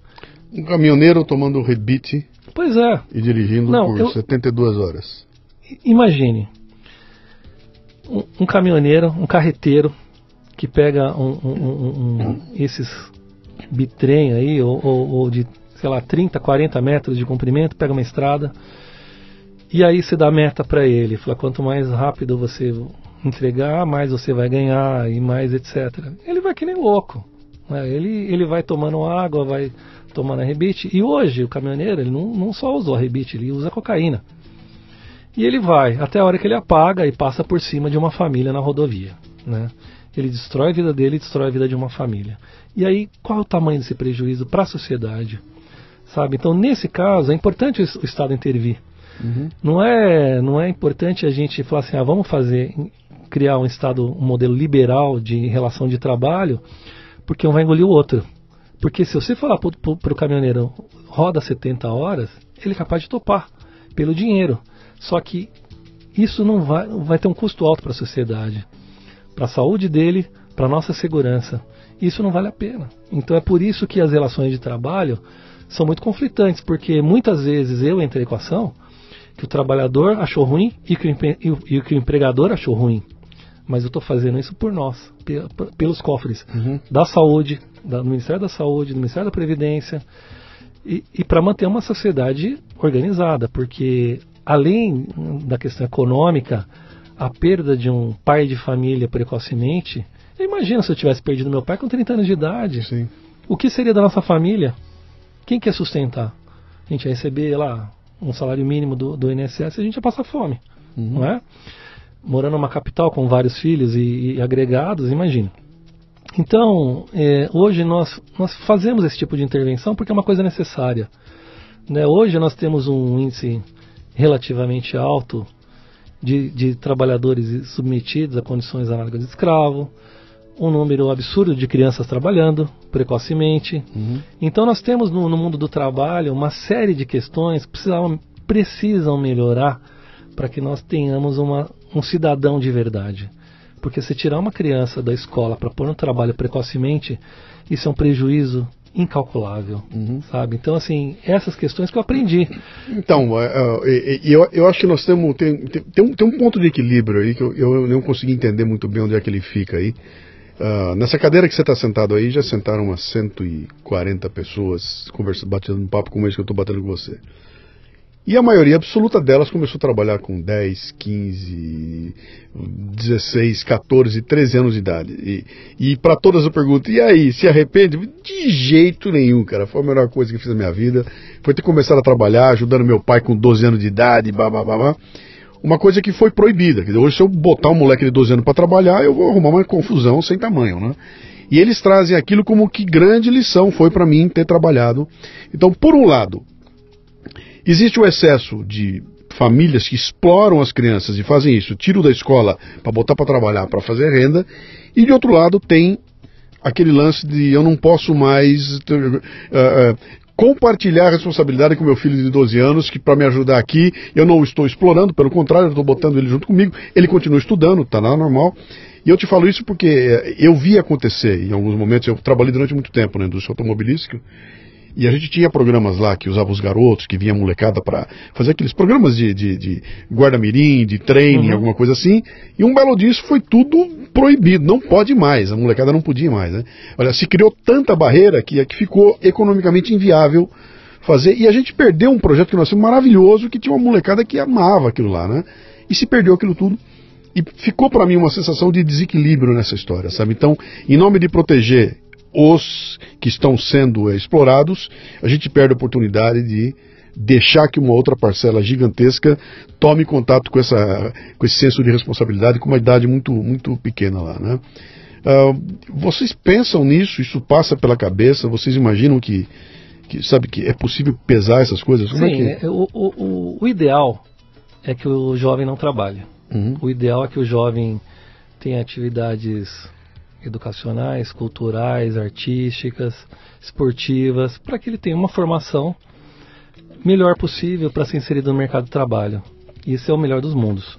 Um caminhoneiro tomando rebite
pois é.
e dirigindo não, por eu, 72 horas.
Imagine um, um, caminhoneiro, um carreteiro que pega um, um, esses bitrem aí, ou, ou, ou de sei lá, 30, 40 metros de comprimento, pega uma estrada, e aí você dá meta para ele, fala quanto mais rápido você entregar, mais você vai ganhar e mais etc. Ele vai que nem louco. Né? Ele, ele vai tomando água, vai tomando a rebite. E hoje o caminhoneiro ele não, não só usa a rebite, ele usa cocaína. E ele vai até a hora que ele apaga e passa por cima de uma família na rodovia. Né? Ele destrói a vida dele e destrói a vida de uma família. E aí, qual é o tamanho desse prejuízo para a sociedade? Sabe? Então, nesse caso, é importante o Estado intervir. Uhum. Não é não é importante a gente falar assim, ah, vamos fazer criar um Estado, um modelo liberal de relação de trabalho, porque um vai engolir o outro. Porque se você falar para o caminhoneiro roda 70 horas, ele é capaz de topar pelo dinheiro. Só que isso não vai, vai ter um custo alto para a sociedade, para a saúde dele, para a nossa segurança. Isso não vale a pena. Então é por isso que as relações de trabalho são muito conflitantes, porque muitas vezes eu entrei com a equação que o trabalhador achou ruim e que o, e que o empregador achou ruim. Mas eu estou fazendo isso por nós, pelos cofres uhum. da saúde, do Ministério da Saúde, do Ministério da Previdência, e, e para manter uma sociedade organizada, porque além da questão econômica, a perda de um pai de família precocemente, imagina se eu tivesse perdido meu pai com 30 anos de idade.
Sim.
O que seria da nossa família? Quem quer sustentar? A gente ia receber lá um salário mínimo do, do INSS, a gente ia passar fome, uhum. não é? Morando numa capital com vários filhos e, e agregados, imagina. Então, é, hoje nós, nós fazemos esse tipo de intervenção porque é uma coisa necessária. Né? Hoje nós temos um índice relativamente alto de, de trabalhadores submetidos a condições análogas de escravo, um número absurdo de crianças trabalhando precocemente. Uhum. Então nós temos no, no, mundo do trabalho uma série de questões que precisam, precisam melhorar para que nós tenhamos uma, um cidadão de verdade. Porque se tirar uma criança da escola para pôr no trabalho precocemente, isso é um prejuízo incalculável, uhum. sabe? Então, assim, essas questões que eu aprendi.
Então, é, é, eu, eu acho que nós temos tem, tem, tem, um, tem um ponto de equilíbrio aí que eu, eu não consegui entender muito bem onde é que ele fica aí. Uh, nessa cadeira que você está sentado aí, já sentaram umas 140 pessoas conversando, batendo um papo como esse que eu estou batendo com você. E a maioria absoluta delas começou a trabalhar com 10, 15, 16, 14, 13 anos de idade. E, e para todas eu pergunto, e aí, se arrepende? De jeito nenhum, cara. Foi a melhor coisa que fiz na minha vida. Foi ter começado a trabalhar, ajudando meu pai com 12 anos de idade, babá, babá. Uma coisa que foi proibida. Dizer, hoje, se eu botar um moleque de 12 anos para trabalhar, eu vou arrumar uma confusão sem tamanho, né? E eles trazem aquilo como que grande lição foi para mim ter trabalhado. Então, por um lado, Existe o excesso de famílias que exploram as crianças e fazem isso, tiram da escola para botar para trabalhar, para fazer renda, e de outro lado tem aquele lance de eu não posso mais uh, compartilhar a responsabilidade com meu filho de 12 anos, que para me ajudar aqui eu não estou explorando, pelo contrário, eu estou botando ele junto comigo, ele continua estudando, está nada normal. E eu te falo isso porque eh, eu vi acontecer em alguns momentos, eu trabalhei durante muito tempo na indústria automobilística, e a gente tinha programas lá que usavam os garotos, que vinha molecada para fazer aqueles programas de, de, de guarda-mirim, de training, uhum. alguma coisa assim. E um belo disso foi tudo proibido, não pode mais, a molecada não podia mais. Né? Olha, se criou tanta barreira que, que ficou economicamente inviável fazer. E a gente perdeu um projeto que nós tínhamos maravilhoso, que tinha uma molecada que amava aquilo lá, né? E se perdeu aquilo tudo. E ficou para mim uma sensação de desequilíbrio nessa história, sabe? Então, em nome de proteger os que estão sendo explorados, a gente perde a oportunidade de deixar que uma outra parcela gigantesca tome contato com, essa, com esse senso de responsabilidade com uma idade muito, muito pequena lá. Né? Uh, vocês pensam nisso? Isso passa pela cabeça? Vocês imaginam que, que sabe que é possível pesar essas coisas?
Como é Sim, é que... o, o, o, ideal é que o jovem não trabalhe. Uhum. O ideal é que o jovem tenha atividades educacionais, culturais, artísticas, esportivas, para que ele tenha uma formação melhor possível para ser inserido no mercado de trabalho. Isso é o melhor dos mundos.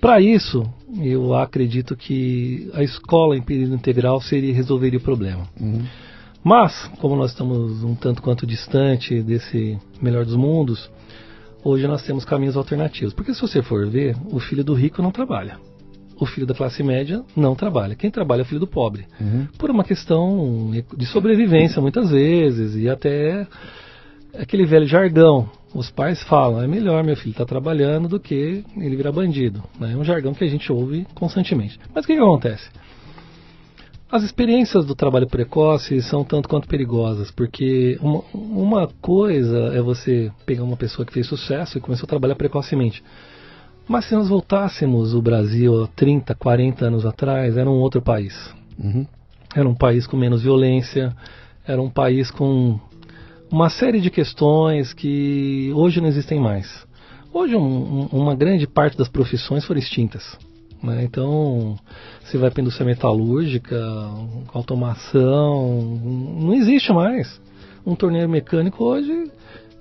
Para isso, eu acredito que a escola em período integral seria resolveria o problema. Uhum. Mas, como nós estamos um tanto quanto distante desse melhor dos mundos, hoje nós temos caminhos alternativos. Porque se você for ver, o filho do rico não trabalha o filho da classe média não trabalha. Quem trabalha é o filho do pobre. Uhum. Por uma questão de sobrevivência, muitas vezes, e até aquele velho jargão. Os pais falam, é melhor meu filho estar tá trabalhando do que ele virar bandido. Né? É um jargão que a gente ouve constantemente. Mas o que, que acontece? As experiências do trabalho precoce são tanto quanto perigosas, porque uma, uma coisa é você pegar uma pessoa que fez sucesso e começou a trabalhar precocemente. Mas se nós voltássemos o Brasil 30, 40 anos atrás, era um outro país. Uhum. Era um país com menos violência, era um país com uma série de questões que hoje não existem mais. Hoje, um, uma grande parte das profissões foram extintas. Né? Então, você vai para a indústria metalúrgica, automação, não existe mais. Um torneiro mecânico hoje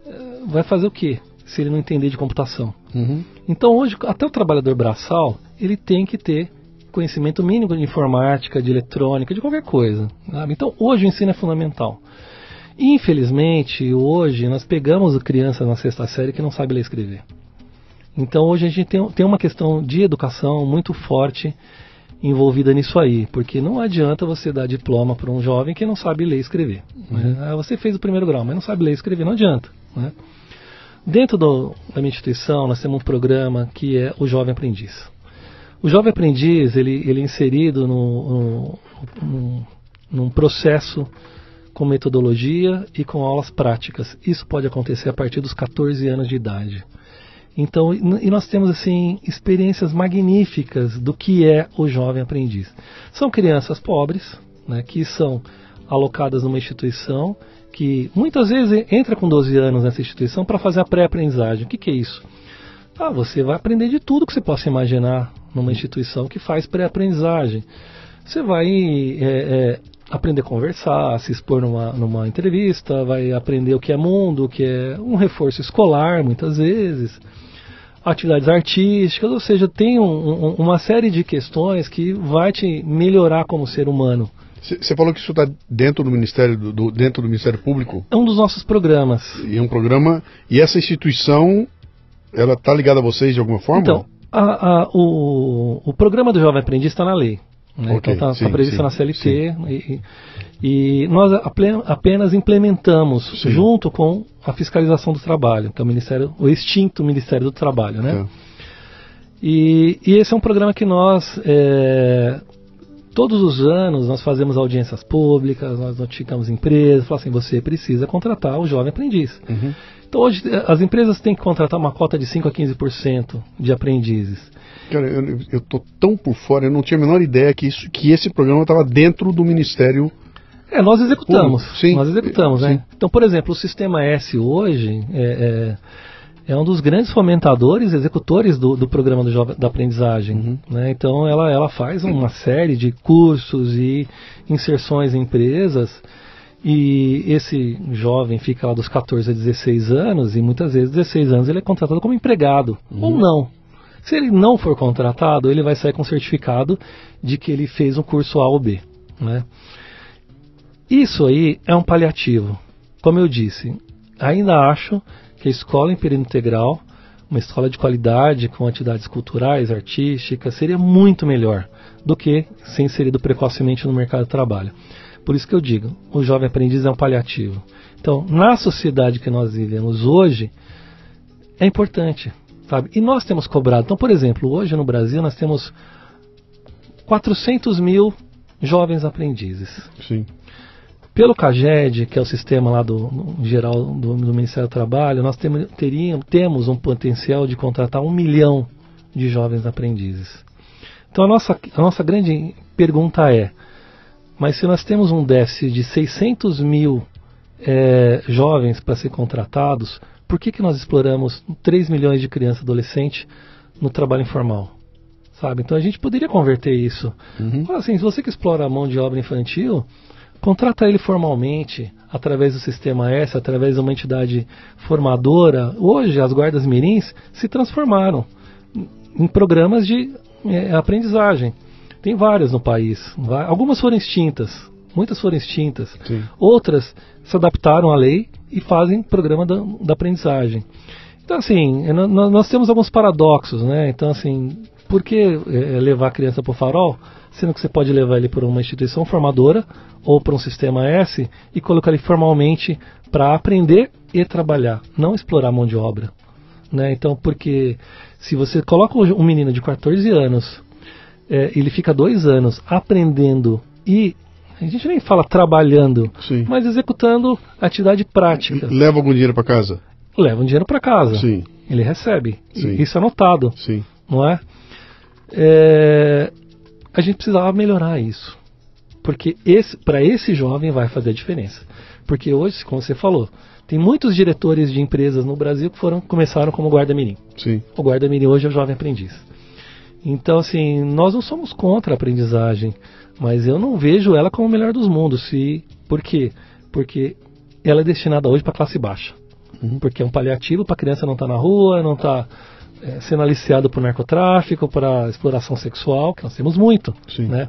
eh, vai fazer o quê? Se ele não entender de computação. Uhum. Então hoje, até o trabalhador braçal, ele tem que ter conhecimento mínimo de informática, de eletrônica, de qualquer coisa. Sabe? Então hoje o ensino é fundamental. Infelizmente, hoje nós pegamos criança na sexta série que não sabe ler e escrever. Então hoje a gente tem, tem uma questão de educação muito forte envolvida nisso aí, porque não adianta você dar diploma para um jovem que não sabe ler e escrever. Né? Uhum. Né? Você fez o primeiro grau, mas não sabe ler e escrever, não adianta. Né? Dentro do, da minha instituição, nós temos um programa que é o Jovem Aprendiz. O Jovem Aprendiz, ele, ele é inserido no, no, no, num processo com metodologia e com aulas práticas. Isso pode acontecer a partir dos 14 anos de idade. Então, e nós temos assim experiências magníficas do que é o jovem aprendiz. São crianças pobres, né, que são alocadas numa instituição que muitas vezes entra com 12 anos nessa instituição para fazer a pré-aprendizagem. O que, que, é isso? Ah, você vai aprender de tudo que você possa imaginar numa instituição que faz pré-aprendizagem. Você vai é, é, aprender a conversar, se expor numa, numa entrevista, vai aprender o que é mundo, o que é um reforço escolar, muitas vezes, atividades artísticas, ou seja, tem um, um, uma série de questões que vai te melhorar como ser humano.
Você falou que isso está dentro do Ministério do, do, dentro do Ministério Público?
É um dos nossos programas.
E é um programa. E essa instituição, ela está ligada a vocês de alguma forma?
Então, a, a, o, o programa do Jovem Aprendiz está na lei. Né? Okay, então está tá previsto sim, na CLT e, e, nós apenas implementamos sim. junto com a fiscalização do trabalho, que é o Ministério, o extinto Ministério do Trabalho, né? É. E, e, esse é um programa que nós é, todos os anos nós fazemos audiências públicas, nós notificamos empresas, falamos assim, você precisa contratar o jovem aprendiz. Uhum. Então hoje as empresas têm que contratar uma cota de 5 a 15% de aprendizes.
Cara, eu, eu tô tão por fora, eu não tinha a menor ideia que, isso, que esse programa estava dentro do Ministério.
É, nós executamos. Sim. Nós executamos, né? Sim. Então, por exemplo, o Sistema S hoje é, é, é um dos grandes fomentadores, executores do, do programa do jovem, da aprendizagem. Uhum. Né? Então, ela, ela faz uma série de cursos e inserções em empresas. E esse jovem fica lá dos 14 a 16 anos e muitas vezes 16 anos ele é contratado como empregado uhum. ou não. Se ele não for contratado, ele vai sair com certificado de que ele fez um curso A ou B. Né? Isso aí é um paliativo. Como eu disse, ainda acho que a escola em período integral, uma escola de qualidade, com atividades culturais, artísticas, seria muito melhor do que ser inserido precocemente no mercado de trabalho. Por isso que eu digo, o jovem aprendiz é um paliativo. Então, na sociedade que nós vivemos hoje, é importante Sabe? E nós temos cobrado. Então, por exemplo, hoje no Brasil nós temos 400 mil jovens aprendizes.
Sim.
Pelo CAGED, que é o sistema lá do, geral do, do, Ministério do Trabalho, nós tem, teríamos, temos um potencial de contratar um milhão de jovens aprendizes. Então a nossa, a nossa grande pergunta é, mas se nós temos um déficit de 600 mil é, jovens para ser contratados, por que, que nós exploramos 3 milhões de crianças e adolescentes no trabalho informal? Sabe? Então a gente poderia converter isso. Uhum. Assim, se você que explora a mão de obra infantil, contrata ele formalmente, através do sistema S, através de uma entidade formadora. Hoje, as guardas mirins se transformaram em programas de é, aprendizagem. Tem várias no país. Algumas foram extintas, muitas foram extintas. Sim. Outras se adaptaram à lei e fazem programa da, da aprendizagem. Então, assim, é, nós temos alguns paradoxos, né? Então, assim, por que é, levar a criança para o farol, sendo que você pode levar ele para uma instituição formadora ou para um sistema S e colocar ele formalmente para aprender e trabalhar, não explorar a mão de obra. Né? Então, porque se você coloca um menino de 14 anos, é, ele fica dois anos aprendendo e a gente nem fala trabalhando, Sim. mas executando atividade prática.
Leva algum dinheiro para casa?
Leva um dinheiro para casa.
Sim.
Ele recebe. Sim. Isso é notado.
Sim.
Não é? É? A gente precisava melhorar isso. Porque esse, para esse jovem vai fazer a diferença. Porque hoje, como você falou, tem muitos diretores de empresas no Brasil que foram começaram como guarda-mirim. O guarda-mirim hoje é o jovem aprendiz. Então, assim, nós não somos contra a aprendizagem. Mas eu não vejo ela como o melhor dos mundos. Se, por quê? Porque ela é destinada hoje para classe baixa. Uhum. Porque é um paliativo para a criança não estar tá na rua, não estar tá, é, sendo aliciado por narcotráfico, para exploração sexual, que nós temos muito. Né?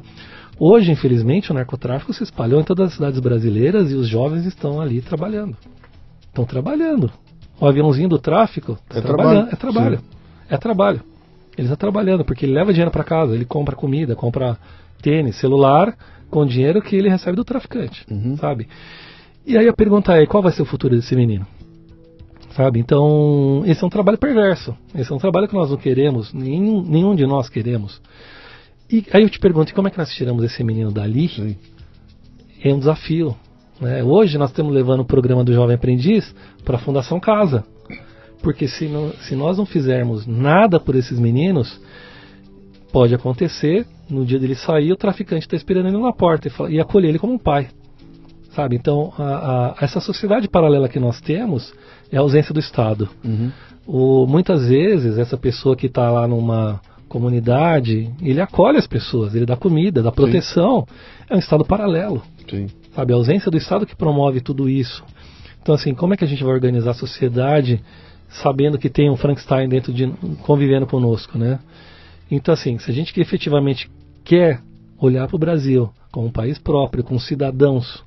Hoje, infelizmente, o narcotráfico se espalhou em todas as cidades brasileiras e os jovens estão ali trabalhando. Estão trabalhando. O aviãozinho do tráfico
tá é trabalhando.
É trabalho. Sim. É trabalho. Ele está trabalhando porque ele leva dinheiro para casa, ele compra comida, compra tênis, celular, com dinheiro que ele recebe do traficante, uhum. sabe? E aí a pergunta é, qual vai ser o futuro desse menino? Sabe? Então, esse é um trabalho perverso. Esse é um trabalho que nós não queremos, nenhum, nenhum de nós queremos. E aí eu te pergunto, como é que nós tiramos esse menino dali? Sim. É um desafio. Né? Hoje nós estamos levando o programa do Jovem Aprendiz para a Fundação Casa. Porque se, não, se nós não fizermos nada por esses meninos, pode acontecer no dia dele sair, o traficante está esperando ele na porta e, fala, e acolher ele como um pai. Sabe? Então, a, a, essa sociedade paralela que nós temos é a ausência do Estado.
Uhum.
O, muitas vezes, essa pessoa que está lá numa comunidade, ele acolhe as pessoas, ele dá comida, dá proteção. Sim. É um Estado paralelo.
Sim.
Sabe? A ausência do Estado que promove tudo isso. Então, assim, como é que a gente vai organizar a sociedade sabendo que tem um Frankenstein dentro de convivendo conosco, né? Então, assim, se a gente efetivamente quer olhar para o Brasil como um país próprio, com cidadãos,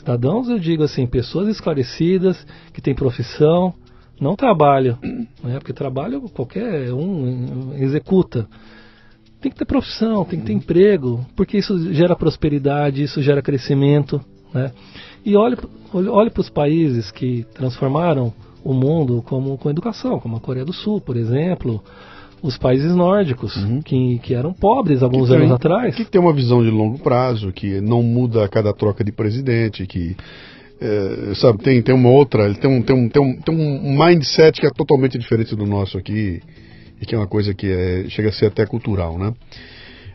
cidadãos eu digo assim, pessoas esclarecidas, que têm profissão, não trabalham, né? Porque trabalho qualquer um executa. Tem que ter profissão, tem que ter emprego, porque isso gera prosperidade, isso gera crescimento, né? E olhe, olhe para os países que transformaram o mundo como com educação, como a Coreia do Sul, por exemplo, os países nórdicos, uhum. que, que eram pobres alguns anos atrás.
Que tem uma visão de longo prazo, que não muda a cada troca de presidente, que é, sabe, tem, tem uma outra, tem um, tem, um, tem, um, tem um mindset que é totalmente diferente do nosso aqui, e que é uma coisa que é, chega a ser até cultural, né?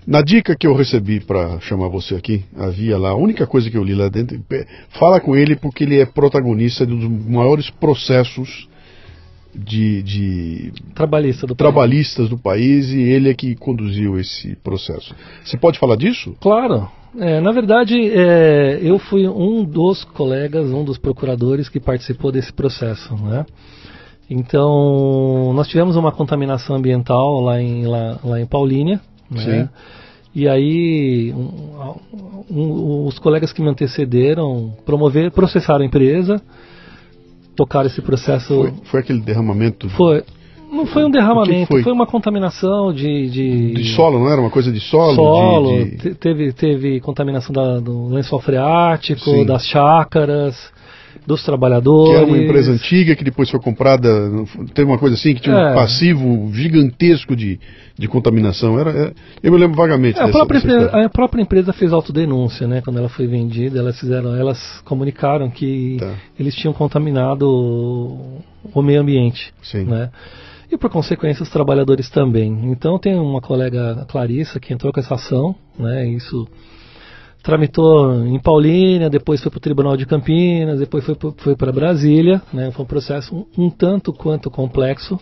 Na dica que eu recebi para chamar você aqui, havia lá, a única coisa que eu li lá dentro, fala com ele porque ele é protagonista de um dos maiores processos de, de
Trabalhista do
trabalhistas país. do país e ele é que conduziu esse processo. Você pode falar disso?
Claro. É, na verdade, é, eu fui um dos colegas, um dos procuradores que participou desse processo, né? Então, nós tivemos uma contaminação ambiental lá em, lá, lá em Paulínia, né? E aí, um, um, os colegas que me antecederam promover, processaram a empresa, tocaram esse processo.
Foi, foi aquele derramamento?
Foi. Não foi um derramamento, foi? foi? uma contaminação de, de,
de. solo, não era? Uma coisa de solo?
Solo,
de,
de... Teve, teve contaminação da, do lençol freático, Sim. das chácaras dos trabalhadores. Que
era uma empresa antiga que depois foi comprada, teve uma coisa assim, que tinha é. um passivo gigantesco de, de contaminação. Era, é, eu me lembro vagamente.
É, a, própria empresa, a própria empresa fez autodenúncia, né? Quando ela foi vendida, elas fizeram, elas comunicaram que tá. eles tinham contaminado o meio ambiente.
Sim.
Né? E por consequência os trabalhadores também. Então tem uma colega Clarissa que entrou com essa ação, né? Isso tramitou em Paulínia, depois foi para o Tribunal de Campinas, depois foi, foi para Brasília. Né? Foi um processo um, um, tanto quanto complexo,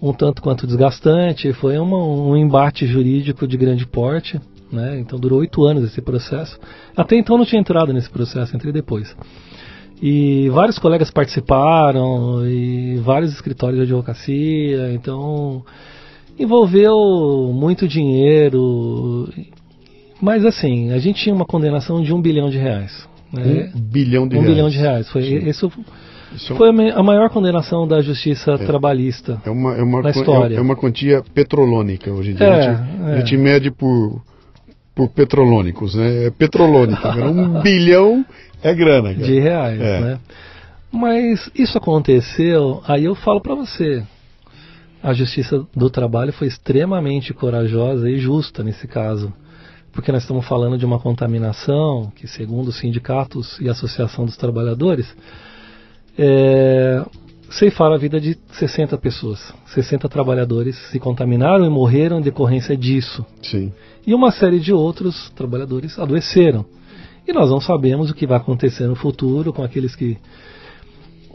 um tanto quanto desgastante. Foi uma, um embate jurídico de grande porte. Né? Então durou oito anos esse processo. Até então não tinha entrado nesse processo, entrei depois. E vários colegas participaram, e vários escritórios de advocacia, então envolveu muito dinheiro, mas assim, a gente tinha uma condenação de um bilhão de reais.
Né? Um bilhão de
um
reais.
Um bilhão de reais. Foi, isso, isso é foi a maior condenação da justiça é, trabalhista
é uma, é uma,
na história.
É, uma quantia petrolônica hoje em dia. É, a, gente, a gente mede por, por petrolônicos, né? É petrolônica. um bilhão é grana. Cara.
De reais, é. né? Mas isso aconteceu, aí eu falo para você, a Justiça do Trabalho foi extremamente corajosa e justa nesse caso porque nós estamos falando de uma contaminação que, segundo os sindicatos e a Associação dos Trabalhadores, é, ceifaram a vida de 60 pessoas. 60 trabalhadores se contaminaram e morreram em decorrência disso.
Sim.
E uma série de outros trabalhadores adoeceram. E nós não sabemos o que vai acontecer no futuro com aqueles que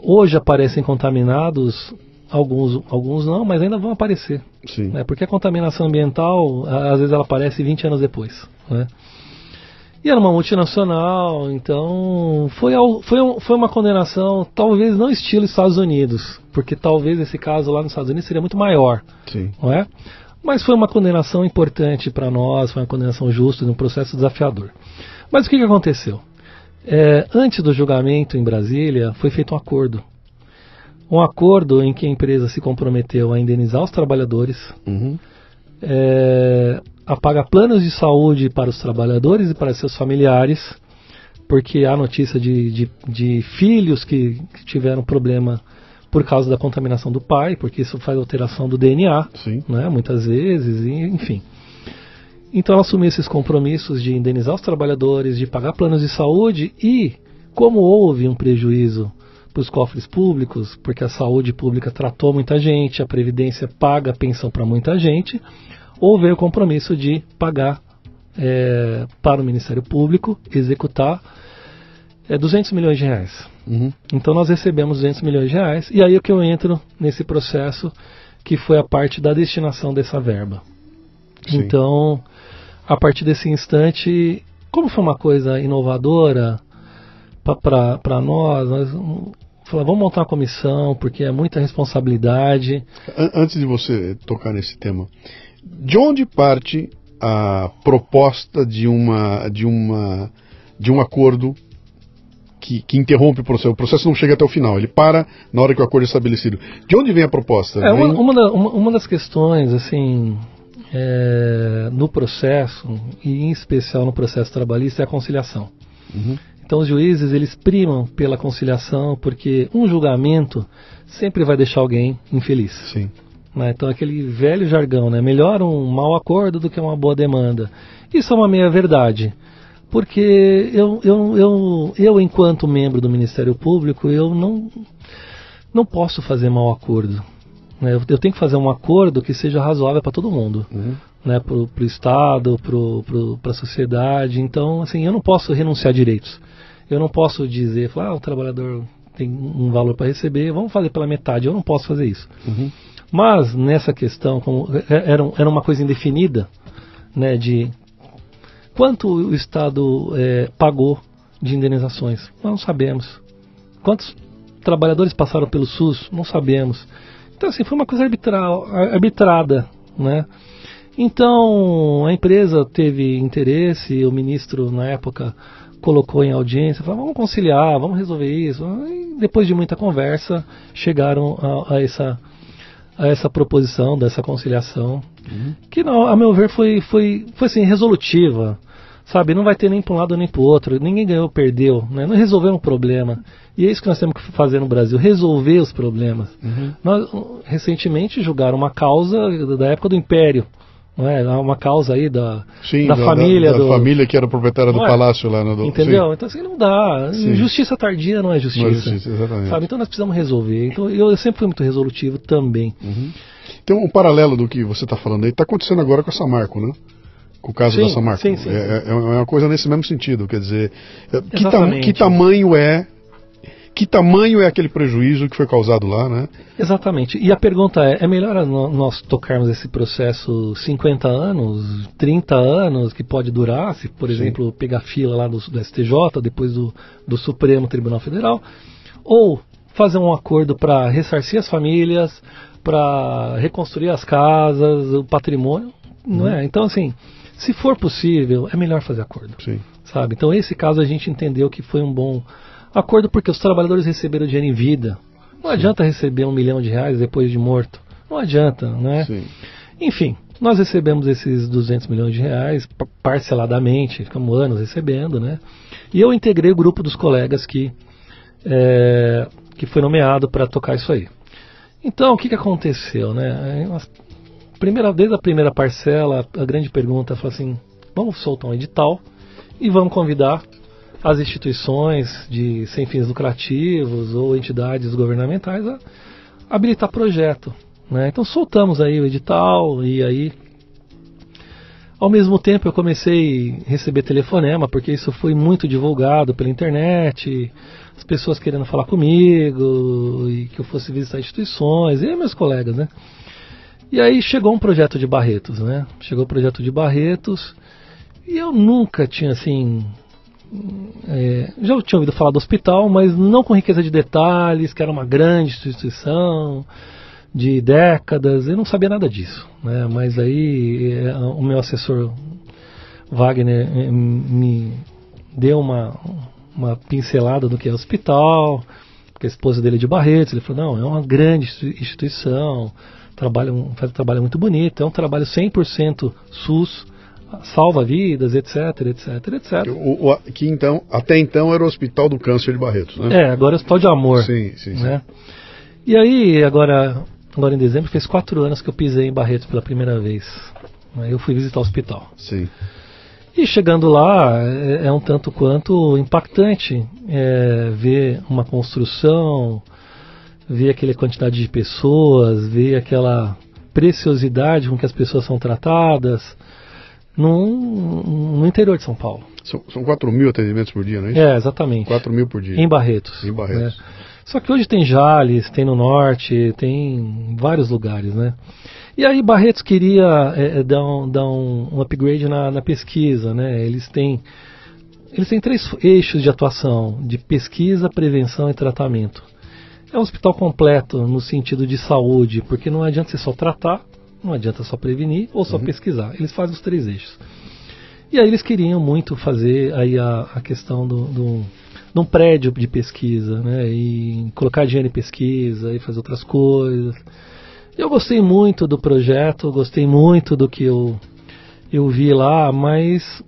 hoje aparecem contaminados Alguns, alguns não, mas ainda vão aparecer.
Sim.
Né? Porque a contaminação ambiental, às vezes ela aparece 20 anos depois. Né? E era uma multinacional, então foi, foi, foi uma condenação, talvez não estilo Estados Unidos, porque talvez esse caso lá nos Estados Unidos seria muito maior.
Sim.
Não é? Mas foi uma condenação importante para nós, foi uma condenação justa, num processo desafiador. Mas o que, que aconteceu? É, antes do julgamento em Brasília, foi feito um acordo um acordo em que a empresa se comprometeu a indenizar os trabalhadores,
uhum.
é, a pagar planos de saúde para os trabalhadores e para seus familiares, porque há notícia de, de, de filhos que, que, tiveram problema por causa da contaminação do pai, porque isso faz alteração do DNA, né, muitas vezes, e, enfim. Então ela assumiu esses compromissos de indenizar os trabalhadores, de pagar planos de saúde e, como houve um prejuízo para os cofres públicos, porque a saúde pública tratou muita gente, a Previdência paga pensão para muita gente, ou veio o compromisso de pagar é, para o Ministério Público, executar é 200 milhões de reais.
Uhum.
Então nós recebemos 200 milhões de reais e aí é que eu entro nesse processo que foi a parte da destinação dessa verba.
Sim.
Então, a partir desse instante, como foi uma coisa inovadora para nós, nós falamos, vamos montar uma comissão porque é muita responsabilidade.
An- Antes de você tocar nesse tema, de onde parte a proposta de uma de uma de um acordo que, que interrompe o processo? O processo não chega até o final, ele para na hora que o acordo é estabelecido. De onde vem a proposta?
É, uma,
Vem-
uma, uma- uma das questões, assim, é, no processo, e em especial no processo trabalhista, é a conciliação.
Uhum.
Então os juízes, eles primam pela conciliação, porque um julgamento sempre vai deixar alguém infeliz.
Sim.
né? Então aquele velho jargão, né? Melhor um mau acordo do que uma boa demanda. Isso é uma meia verdade. Porque eu, eu, eu, eu enquanto membro do Ministério Público, eu não, não posso fazer mau acordo. né? Eu, eu tenho que fazer um acordo que seja razoável para todo mundo
Uhum.
né, para o Estado, para a sociedade. Então, assim, eu não posso renunciar a direitos. Eu não posso dizer, falar, ah, o trabalhador tem um valor para receber, vamos fazer pela metade. Eu não posso fazer isso.
Uhum.
Mas nessa questão, como é- era, um- era uma coisa indefinida, né, de quanto o Estado eh, pagou de indenizações, nós não sabemos. Quantos trabalhadores passaram pelo SUS, não sabemos. Então assim, foi uma coisa arbitral, ar- arbitrada, né? Então a empresa teve interesse, o ministro na época colocou em audiência, falou, vamos conciliar, vamos resolver isso. E depois de muita conversa, chegaram a, a essa a essa proposição dessa conciliação, que não, a meu ver foi foi foi assim resolutiva, sabe? Não vai ter nem para um lado nem para o outro. Ninguém ganhou, perdeu, né? Não resolveu um problema. E é isso que nós temos que fazer no Brasil, resolver os problemas. Nós recentemente julgaram uma causa da época do Império, não é? Uma causa aí da
Sim,
da família
da,
do
família que era proprietária do
é?
palácio lá no do,
Entendeu? Então assim não dá.
Sim.
Justiça tardia não é
Sim,
justiça.
não é justiça, exatamente.
Sabe? Então nós precisamos resolver. Então eu, eu sempre fui muito resolutivo também.
Tem um paralelo do que você está falando aí, está acontecendo agora com a Samarco, né? Com o caso
Sim,
da Samarco.
sim, sim,
é, é- é uma coisa nesse mesmo sentido, quer dizer, é, que,
Exatamente.
que tamanho é que tamanho é aquele prejuízo que foi causado lá, né?
Exatamente. E a pergunta é: é melhor nós tocarmos esse processo 50 anos, 30 anos, que pode durar, se, por
Sim.
exemplo, pegar fila lá do, do STJ, depois do, do Supremo Tribunal Federal, ou fazer um acordo para ressarcir as famílias, para reconstruir as casas, o patrimônio, não é? Então, assim, se for possível, é melhor fazer acordo
Sim.
sabe? Então esse caso a gente entendeu que foi um bom acordo porque os trabalhadores receberam dinheiro em vida. Não adianta receber um milhão de reais depois de morto. Não adianta, né?
Sim.
Enfim, nós recebemos esses 200 milhões de reais pa- parceladamente, ficamos anos recebendo, né? E eu integrei o grupo dos colegas que é, que foi nomeado para tocar isso aí. Então, o que, que aconteceu, né? Primeira, desde a primeira parcela, a grande pergunta foi assim: vamos soltar um edital e vamos convidar as instituições de sem fins lucrativos ou entidades governamentais a habilitar projeto. Né? Então soltamos aí o edital e aí ao mesmo tempo eu comecei a receber telefonema, porque isso foi muito divulgado pela internet, as pessoas querendo falar comigo, e que eu fosse visitar instituições, e meus colegas, né? E aí chegou um projeto de Barretos, né? Chegou o projeto de Barretos, e eu nunca tinha assim. É, já tinha ouvido falar do hospital, mas não com riqueza de detalhes, que era uma grande instituição de décadas, eu não sabia nada disso, né? Mas aí é, o meu assessor Wagner eh, me deu uma, uma pincelada do que é hospital, porque a esposa dele é de Barretos, ele falou, não, é uma grande institui- instituição, trabalha faz um trabalho muito bonito, é um trabalho 100% SUS, salva vidas, etc, etc, etc.
O, o- que então, até então era o Hospital do Câncer de Barretos, né?
É, agora é hospital de amor.
Sim, sim, sim.
né? E aí, agora, agora em dezembro, fez quatro anos que eu pisei em Barretos pela primeira vez. Aí eu fui visitar o hospital.
Sim.
E chegando lá, é, é um tanto quanto impactante é, ver uma construção, ver aquela quantidade de pessoas, ver aquela preciosidade com que as pessoas são tratadas. Num, no interior de São Paulo.
São, são 4 mil atendimentos por dia, não é isso?
É, exatamente.
4 mil por dia.
Em Barretos.
Em Barretos.
né? Só que hoje tem Jales, tem no norte, tem em vários lugares, né? E aí Barretos queria é, é, dar, um, dar um, um upgrade na, na pesquisa, né? Eles têm eles têm três eixos de atuação: de pesquisa, prevenção e tratamento. É um hospital completo no sentido de saúde, porque não adianta você só tratar, não adianta só prevenir ou só pesquisar. Eles fazem os três eixos. E aí eles queriam muito fazer aí a, a questão do, do, de um prédio de pesquisa, né? E colocar dinheiro em pesquisa e fazer outras coisas. Eu gostei muito do projeto, gostei muito do que eu, eu vi lá, mas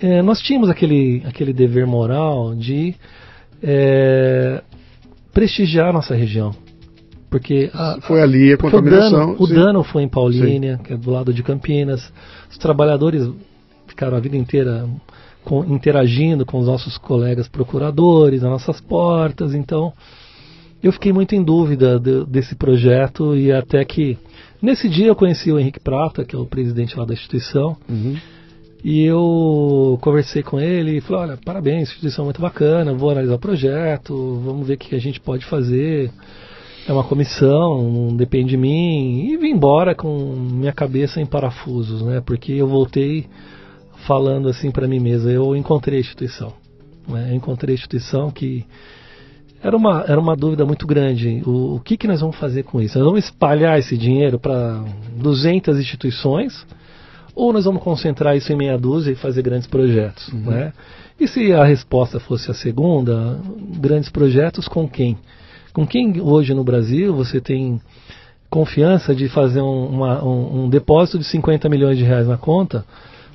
é, nós tínhamos aquele, aquele dever moral de é, prestigiar a nossa região. Porque a,
Foi ali a
porque o
contaminação.
dano, o
sim.
dano foi em Paulínia, que é do lado de Campinas. Os trabalhadores ficaram a vida inteira com- interagindo com os nossos colegas procuradores, nas nossas portas. Então, eu fiquei muito em dúvida de- desse projeto e até que nesse dia eu conheci o Henrique Prata, que é o presidente lá da instituição.
Uhum.
E eu conversei com ele e falei, olha, parabéns, instituição muito bacana, vou analisar o projeto, vamos ver o que a gente pode fazer. É uma comissão, não depende de mim. E vim embora com minha cabeça em parafusos, né? Porque eu voltei falando assim para mim mesmo, eu encontrei a instituição. Né? Eu encontrei a instituição que era uma, era uma dúvida muito grande. O, o que, que nós vamos fazer com isso? Nós vamos espalhar esse dinheiro para 200 instituições ou nós vamos concentrar isso em meia dúzia e fazer grandes projetos, né? E se a resposta fosse a segunda, grandes projetos com quem? Com quem hoje no Brasil você tem confiança de fazer um, uma- um- um depósito de 50 milhões de reais na conta,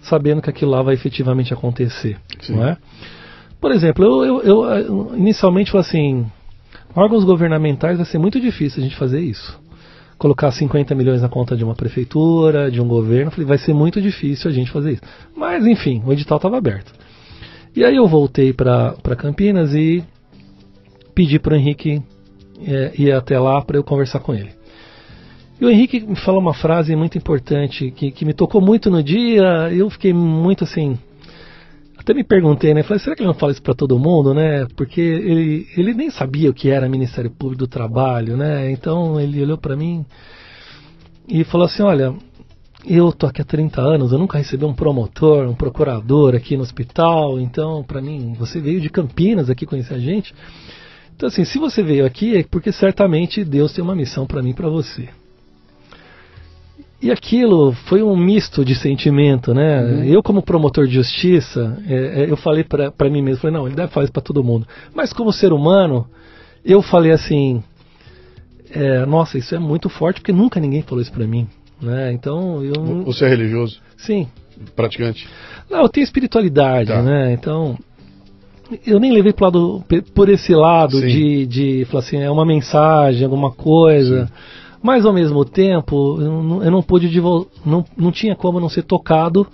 sabendo que aquilo lá vai efetivamente acontecer,
Sim.
não é? Por exemplo, eu, eu- eu, inicialmente falei assim, órgãos governamentais vai ser muito difícil a gente fazer isso colocar 50 milhões na conta de uma prefeitura, de um governo, falei, vai ser muito difícil a gente fazer isso. Mas, enfim, o edital estava aberto. E aí eu voltei para Campinas e pedi para o Henrique é, ir até lá para eu conversar com ele. E o Henrique me falou uma frase muito importante que, que me tocou muito no dia. Eu fiquei muito assim. Até me perguntei, né? Falei, será que ele não fala isso para todo mundo, né? Porque ele, ele nem sabia o que era Ministério Público do Trabalho, né? Então ele olhou para mim e falou assim: Olha, eu tô aqui há 30 anos, eu nunca recebi um promotor, um procurador aqui no hospital, então para mim, você veio de Campinas aqui conhecer a gente. Então assim, se você veio aqui é porque certamente Deus tem uma missão para mim e para você. E aquilo foi um misto de sentimento, né? Eu, como promotor de justiça, é, é, eu falei para mim mesmo, falei, não, ele deve fazer para todo mundo. Mas como ser humano, eu falei assim, é, nossa, isso é muito forte, porque nunca ninguém falou isso para mim. Né? Então, eu...
Você é religioso?
Sim.
Praticante?
Não, eu tenho espiritualidade,
Tá.
né? Então, eu nem levei pro lado, por esse lado
Sim.
de, de falar assim, é uma mensagem, alguma coisa. Mas ao mesmo tempo, eu não, eu não pude não, não tinha como não ser tocado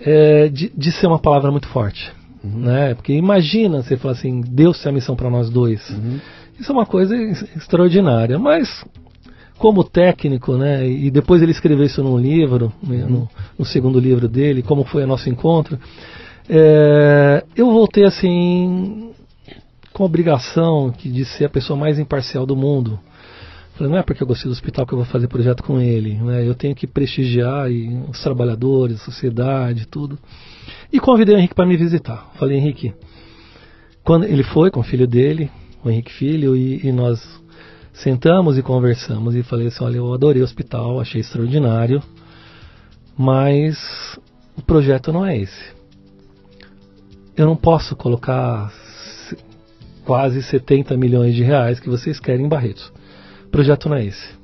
é, de, de ser uma palavra muito forte. Né? Porque imagina você falar assim, Deus tem a missão para nós dois. Isso é uma coisa ex- extraordinária. Mas como técnico, né, e depois ele escreveu isso num livro, né, no, no segundo livro dele, como foi o nosso encontro, é, eu voltei assim com a obrigação de ser a pessoa mais imparcial do mundo. Falei, não é porque eu gostei do hospital que eu vou fazer projeto com ele, né? Eu tenho que prestigiar e os trabalhadores, a sociedade, tudo. E convidei o Henrique para me visitar. Falei, Henrique, quando ele foi com o filho dele, o Henrique Filho, e, e nós sentamos e conversamos e falei assim, olha, eu adorei o hospital, achei extraordinário, mas o projeto não é esse. Eu não posso colocar se- quase 70 milhões de reais que vocês querem em Barretos. O projeto não é esse.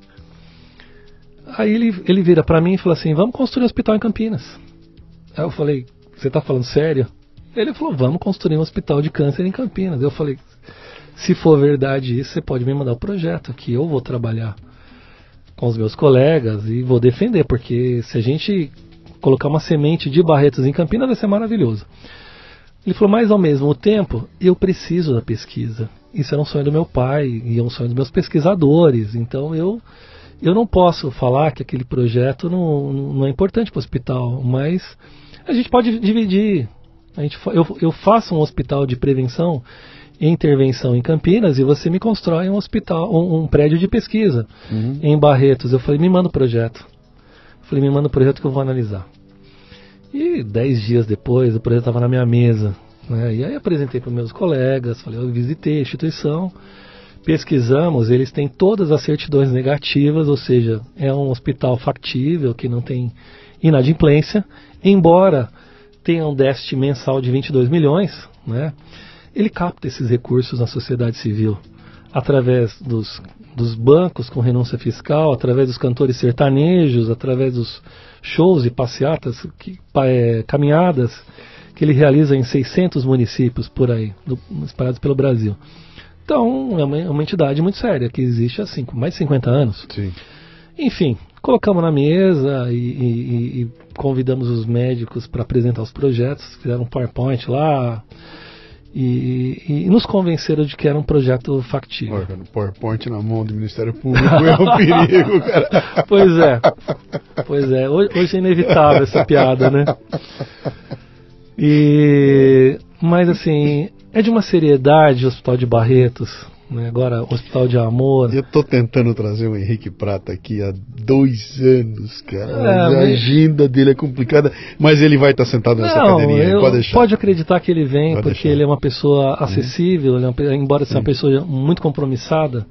Aí ele, ele vira para mim e fala assim, vamos construir um hospital em Campinas. Aí eu falei, você tá falando sério? Ele falou, vamos construir um hospital de câncer em Campinas. Eu falei, se for verdade isso, você pode me mandar o projeto que eu vou trabalhar com os meus colegas e vou defender, porque se a gente colocar uma semente de Barretos em Campinas vai ser maravilhoso. Ele falou, mas ao mesmo tempo, eu preciso da pesquisa. Isso era um sonho do meu pai e é um sonho dos meus pesquisadores. Então eu, Eu não posso falar que aquele projeto não, não é importante para o hospital, mas a gente pode dividir. A gente, eu, eu faço um hospital de prevenção e intervenção em Campinas e você me constrói um hospital, um, um prédio de pesquisa uhum. em Barretos. Eu falei, me manda o projeto. Eu falei, me manda o projeto que eu vou analisar. E dez dias depois, o projeto estava na minha mesa. Né? E aí apresentei para meus colegas, falei, eu visitei a instituição, pesquisamos, eles têm todas as certidões negativas, ou seja, é um hospital factível, que não tem inadimplência, embora tenha um déficit mensal de 22 milhões, né? ele capta esses recursos na sociedade civil através dos, dos bancos com renúncia fiscal, através dos cantores sertanejos, através dos shows e passeatas, que, é, caminhadas que ele realiza em 600 municípios por aí, no, espalhados pelo Brasil. Então, é uma, é uma, entidade muito séria, que existe há cinco, mais de 50 anos.
Sim.
Enfim, colocamos na mesa e, e, e convidamos os médicos para apresentar os projetos, fizeram um PowerPoint lá, e, e, nos convenceram de que era um projeto factível.
Olha, PowerPoint na mão do Ministério Público é um perigo, cara.
Pois é. Pois é. Hoje, é inevitável essa piada, né? E, mas assim, é de uma seriedade o Hospital de Barretos? Agora Hospital de Amor.
Eu estou tentando trazer o Henrique Prata aqui há dois anos, cara. É, a mas... agenda dele é complicada, mas ele vai estar sentado nessa Não, cadeirinha, pode deixar.
Pode acreditar que ele vem, pode porque deixar. ele é uma pessoa uhum. acessível, é uma, embora seja uma pessoa muito compromissada.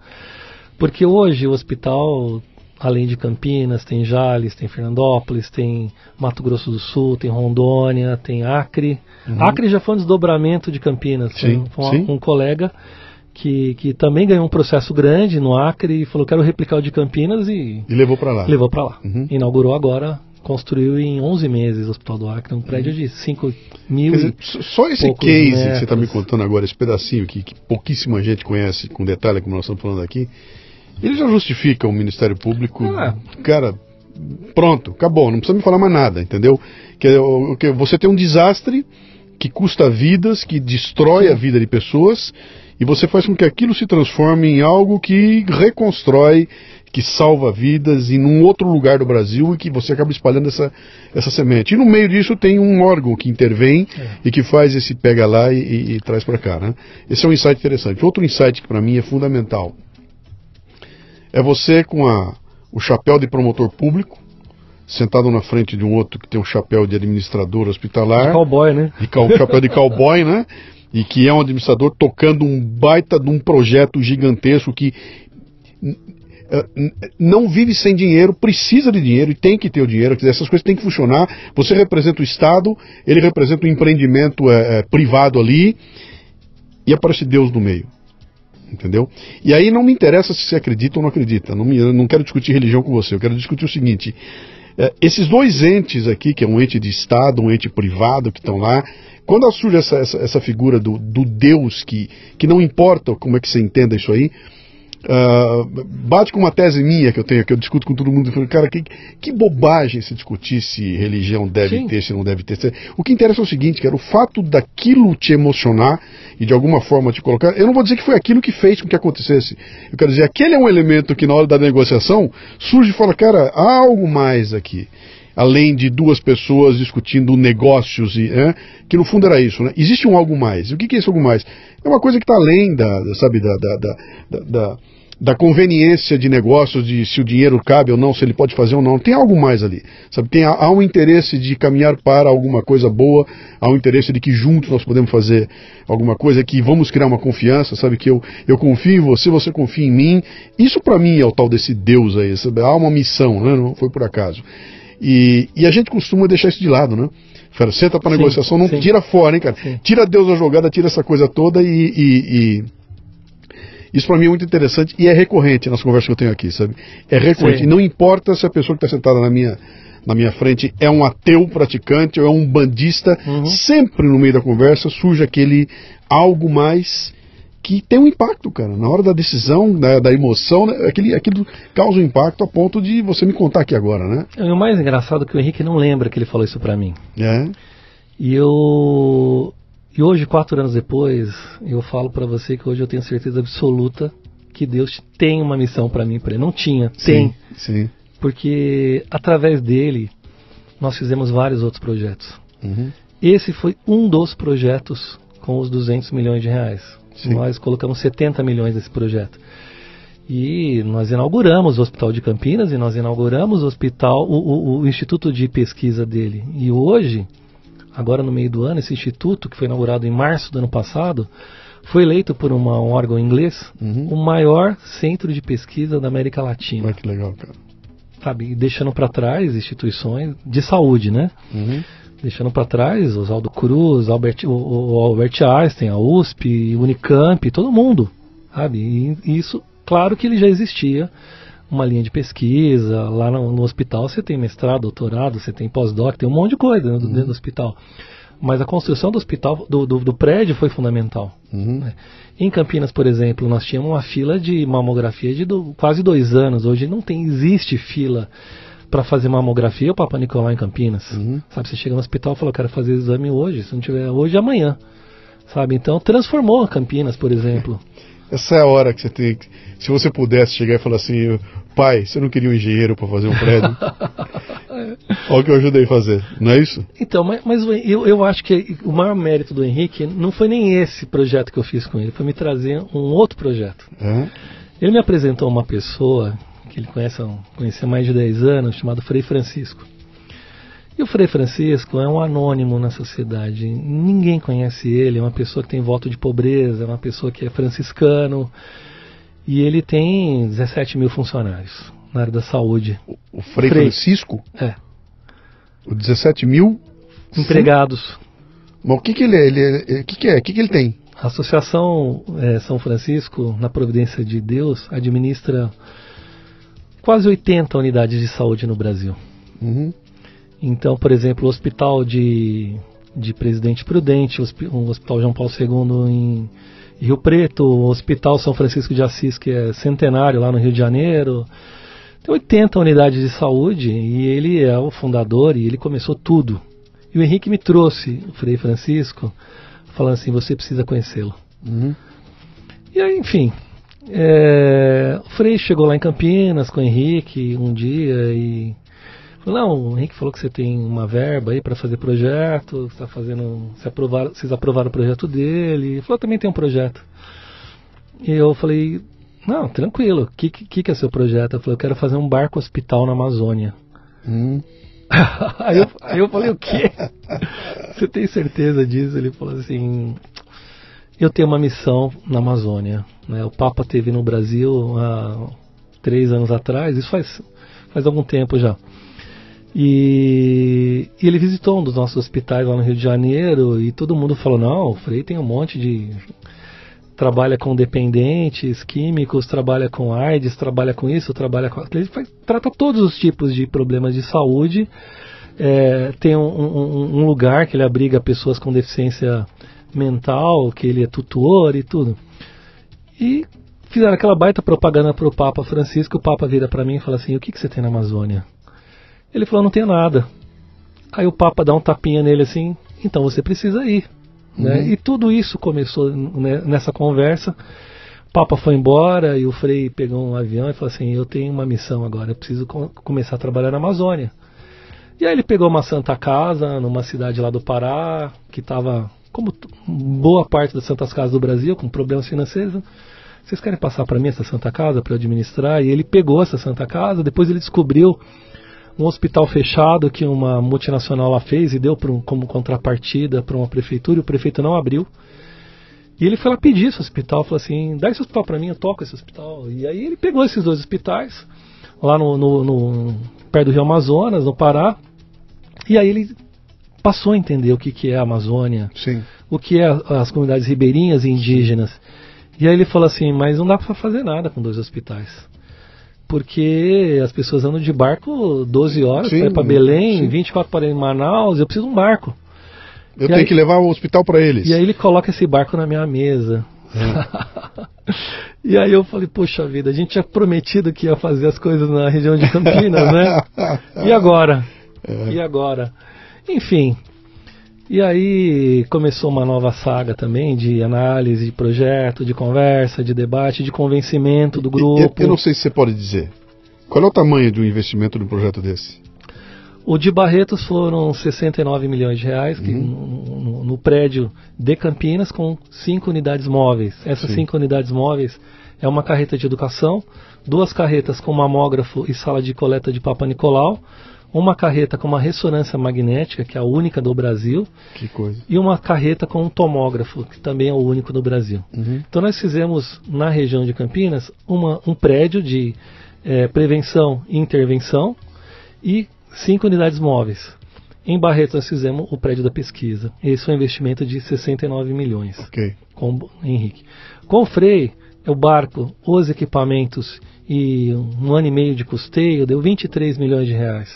Porque hoje o hospital além de Campinas, tem Jales, tem Fernandópolis, tem Mato Grosso do Sul, tem Rondônia, tem Acre. Uhum. Acre já foi um desdobramento de Campinas.
Sim,
foi, foi um, um, colega que, que também ganhou um processo grande no Acre e falou: quero replicar o de Campinas e.
E levou para lá.
Levou para lá. Uhum. Inaugurou agora construiu em 11 meses o Hospital do Acre, um prédio uhum. de 5 mil. Dizer,
só esse case metros. que você está me contando agora, esse pedacinho que, que pouquíssima gente conhece com detalhe, como nós estamos falando aqui, ele já justifica o Ministério Público. Ah. Cara, pronto, acabou, não precisa me falar mais nada, entendeu? Que, que você tem um desastre que custa vidas, que destrói a vida de pessoas, e você faz com que aquilo se transforme em algo que reconstrói, que salva vidas em um outro lugar do Brasil e que você acaba espalhando essa, essa semente. E no meio disso tem um órgão que intervém é. e que faz esse pega lá e, e, e traz para cá. Né? Esse é um insight interessante. Outro insight que para mim é fundamental é você com a, o chapéu de promotor público, sentado na frente de um outro que tem um chapéu de administrador hospitalar. De
cowboy, né?
De cal, chapéu de cowboy, né? E que é um administrador tocando um baita de um projeto gigantesco que eh, não vive sem dinheiro, precisa de dinheiro e tem que ter o dinheiro, essas coisas têm que funcionar. Você representa o Estado, ele representa o empreendimento é, é, privado ali, e aparece Deus no meio entendeu? E aí não me interessa se você acredita ou não acredita, não, me, não quero discutir religião com você, eu quero discutir o seguinte: é, esses dois entes aqui, que é um ente de Estado, um ente privado que estão lá, quando surge essa, essa, essa figura do, do, Deus que, que não importa como é que você entenda isso aí, Uh, bate com uma tese minha que eu tenho, que eu discuto com todo mundo, falando, cara, que, que bobagem se discutir se religião deve Sim. ter, se não deve ter. O que interessa é o seguinte, cara, o fato daquilo te emocionar e de alguma forma te colocar, eu não vou dizer que foi aquilo que fez com que acontecesse. Eu quero dizer, aquele é um elemento que na hora da negociação surge e fala, cara, há algo mais aqui além de duas pessoas discutindo negócios, e, é, que no fundo era isso, né? Existe um algo mais. O que, que é esse algo mais? É uma coisa que está além da, sabe, da, da, da, da da conveniência de negócios, de se o dinheiro cabe ou não, se ele pode fazer ou não. Tem algo mais ali. Sabe? Tem, há um interesse de caminhar para alguma coisa boa, há um interesse de que juntos nós podemos fazer alguma coisa, que vamos criar uma confiança, sabe? Que eu, eu confio em você, você confia em mim. Isso para mim é o tal desse Deus aí, sabe? Há uma missão, né? não foi por acaso. E, e a gente costuma deixar isso de lado, né? Fera, senta para negociação, não sim. tira fora, hein, cara? Sim. Tira Deus da jogada, tira essa coisa toda e, e, e isso para mim é muito interessante e é recorrente nas conversas que eu tenho aqui, sabe? É recorrente. Sim. E não importa se a pessoa que está sentada na minha, na minha frente é um ateu praticante ou é um bandista, uhum. sempre no meio da conversa surge aquele algo mais que tem um impacto, cara. Na hora da decisão, da, da emoção, né? aquele, aquilo causa um impacto a ponto de você me contar aqui agora, né?
E o mais engraçado é que o Henrique não lembra que ele falou isso para mim.
É.
E eu e hoje, quatro anos depois, eu falo para você que hoje eu tenho certeza absoluta que Deus tem uma missão para mim, para ele. Não tinha, tem.
Sim.
Porque através dele nós fizemos vários outros projetos.
Uhum.
Esse foi um dos projetos com os 200 milhões de reais.
Sim.
Nós colocamos 70 milhões nesse projeto. E nós inauguramos o Hospital de Campinas e nós inauguramos o hospital, o, o, o instituto de pesquisa dele. E hoje, agora no meio do ano, esse instituto, que foi inaugurado em março do ano passado, foi eleito por uma, um órgão inglês
Uhum.
o maior centro de pesquisa da América Latina.
Olha que legal, cara.
Sabe? E deixando para trás instituições de saúde, né?
Uhum.
Deixando para trás Oswaldo Cruz, Albert, o, o Albert Einstein, a USP, Unicamp, todo mundo, sabe? E, isso, claro que ele já existia uma linha de pesquisa lá no, no hospital. Você tem mestrado, doutorado, você tem pós-doc, tem um monte de coisa dentro, dentro do hospital. Mas a construção do hospital, do, do, do prédio, foi fundamental.
Uhum.
né? Em Campinas, por exemplo, nós tínhamos uma fila de mamografia de do- quase dois anos. Hoje não tem, existe fila para fazer mamografia ou Papa Nicolau em Campinas.
Uhum.
Sabe, você chega no hospital e fala, eu quero fazer exame hoje, se não tiver hoje, amanhã. Sabe, então transformou Campinas, por exemplo.
Essa é a hora que você tem. que- Se você pudesse chegar e falar assim, pai, você não queria um engenheiro para fazer um prédio? Olha o que eu ajudei a fazer, não é isso?
Então, mas, mas eu, eu acho que o maior mérito do Henrique não foi nem esse projeto que eu fiz com ele, foi me trazer um outro projeto.
É?
Ele me apresentou uma pessoa que ele conhece, há conhecia há mais de 10 anos, chamado Frei Francisco. E o Frei Francisco é um anônimo na sociedade. Ninguém conhece ele, é uma pessoa que tem voto de pobreza, é uma pessoa que é franciscano. E ele tem 17 mil funcionários na área da saúde.
O Frei,
Frei.
Francisco,
É,
o 17 mil.
empregados.
Mas o que, que ele é? Ele é- O que, que é? O que, que ele tem?
A Associação eh, São Francisco, na Providência de Deus, administra quase 80 unidades de saúde no Brasil.
Uhum.
Então, por exemplo, o Hospital de, de Presidente Prudente, o hospi- o Hospital João Paulo II em Rio Preto, o Hospital São Francisco de Assis, que é centenário lá no Rio de Janeiro. Tem 80 unidades de saúde e ele é o fundador e ele começou tudo. E o Henrique me trouxe, o Frei Francisco, falando assim: você precisa conhecê-lo.
Uhum.
E aí, enfim, é, o Frei chegou lá em Campinas com o Henrique um dia e falou, não, o Henrique falou que você tem uma verba aí para fazer projeto, você tá fazendo, você aprovaram, vocês aprovaram o projeto dele, ele falou, também tem um projeto. E eu falei, não, tranquilo, o que, que, que é seu projeto? Eu falei, eu quero fazer um barco hospital na Amazônia.
Uhum.
aí, eu, aí eu falei, o quê? Você tem certeza disso? Ele falou assim, eu tenho uma missão na Amazônia. né? O Papa teve no Brasil há três anos atrás, isso faz, faz algum tempo já. E, e ele visitou um dos nossos hospitais lá no Rio de Janeiro e todo mundo falou, não, o Frei tem um monte de... Trabalha com dependentes químicos, trabalha com AIDS, trabalha com isso, trabalha com... Ele faz- trata todos os tipos de problemas de saúde é, tem um, um- um lugar que ele abriga pessoas com deficiência mental, que ele é tutor e tudo. E fizeram aquela baita propaganda para o Papa Francisco. O Papa vira para mim e fala assim: O que, que você tem na Amazônia? Ele falou: Não tenho nada. Aí o Papa dá um tapinha nele assim: Então você precisa ir. Né?
Uhum.
E tudo isso começou né, nessa conversa. O Papa foi embora e o Frei pegou um avião e falou assim: Eu tenho uma missão agora, eu preciso co- começar a trabalhar na Amazônia. E aí ele pegou uma santa casa numa cidade lá do Pará, que estava, como boa parte das santas casas do Brasil, com problemas financeiros. Vocês querem passar para mim essa santa casa para eu administrar? E ele pegou essa santa casa, depois ele descobriu um hospital fechado que uma multinacional lá fez e deu um- como contrapartida para uma prefeitura e o prefeito não abriu. E ele foi lá pedir esse hospital, falou assim, dá esse hospital para mim, eu toco esse hospital. E aí ele pegou esses dois hospitais, lá no, no- no- perto do Rio Amazonas, no Pará, e aí ele passou a entender o que, que é a Amazônia,
Sim.
o que é as comunidades ribeirinhas e indígenas. E aí ele falou assim, mas não dá para fazer nada com dois hospitais. Porque as pessoas andam de barco 12 horas para Belém,
sim.
24 para ir em Manaus, eu preciso de um barco.
Eu
E
tenho
aí-
que levar o hospital para eles.
E aí ele coloca esse barco na minha mesa. e aí eu falei, poxa vida, a gente tinha prometido que ia fazer as coisas na região de Campinas, né? E agora?
É.
E agora? Enfim. E aí começou uma nova saga também de análise de projeto, de conversa, de debate, de convencimento do grupo.
Eu, eu não sei se você pode dizer. Qual é o tamanho do investimento de um projeto desse?
O de Barretos foram 69 milhões de reais que,
Uhum.
no, no- no prédio de Campinas com cinco unidades móveis. Essas
Sim.
cinco unidades móveis é uma carreta de educação, duas carretas com mamógrafo e sala de coleta de Papa Nicolau, uma carreta com uma ressonância magnética, que é a única do Brasil,
Que coisa.
e uma carreta com um tomógrafo, que também é o único do Brasil.
Uhum.
Então nós fizemos na região de Campinas uma- um prédio de eh, prevenção e intervenção e cinco unidades móveis. Em Barretos nós fizemos o prédio da pesquisa. Esse foi um investimento de 69 milhões
Ok.
com Henrique. Com o Frei, é o barco, os equipamentos e um ano e meio de custeio deu 23 milhões de reais.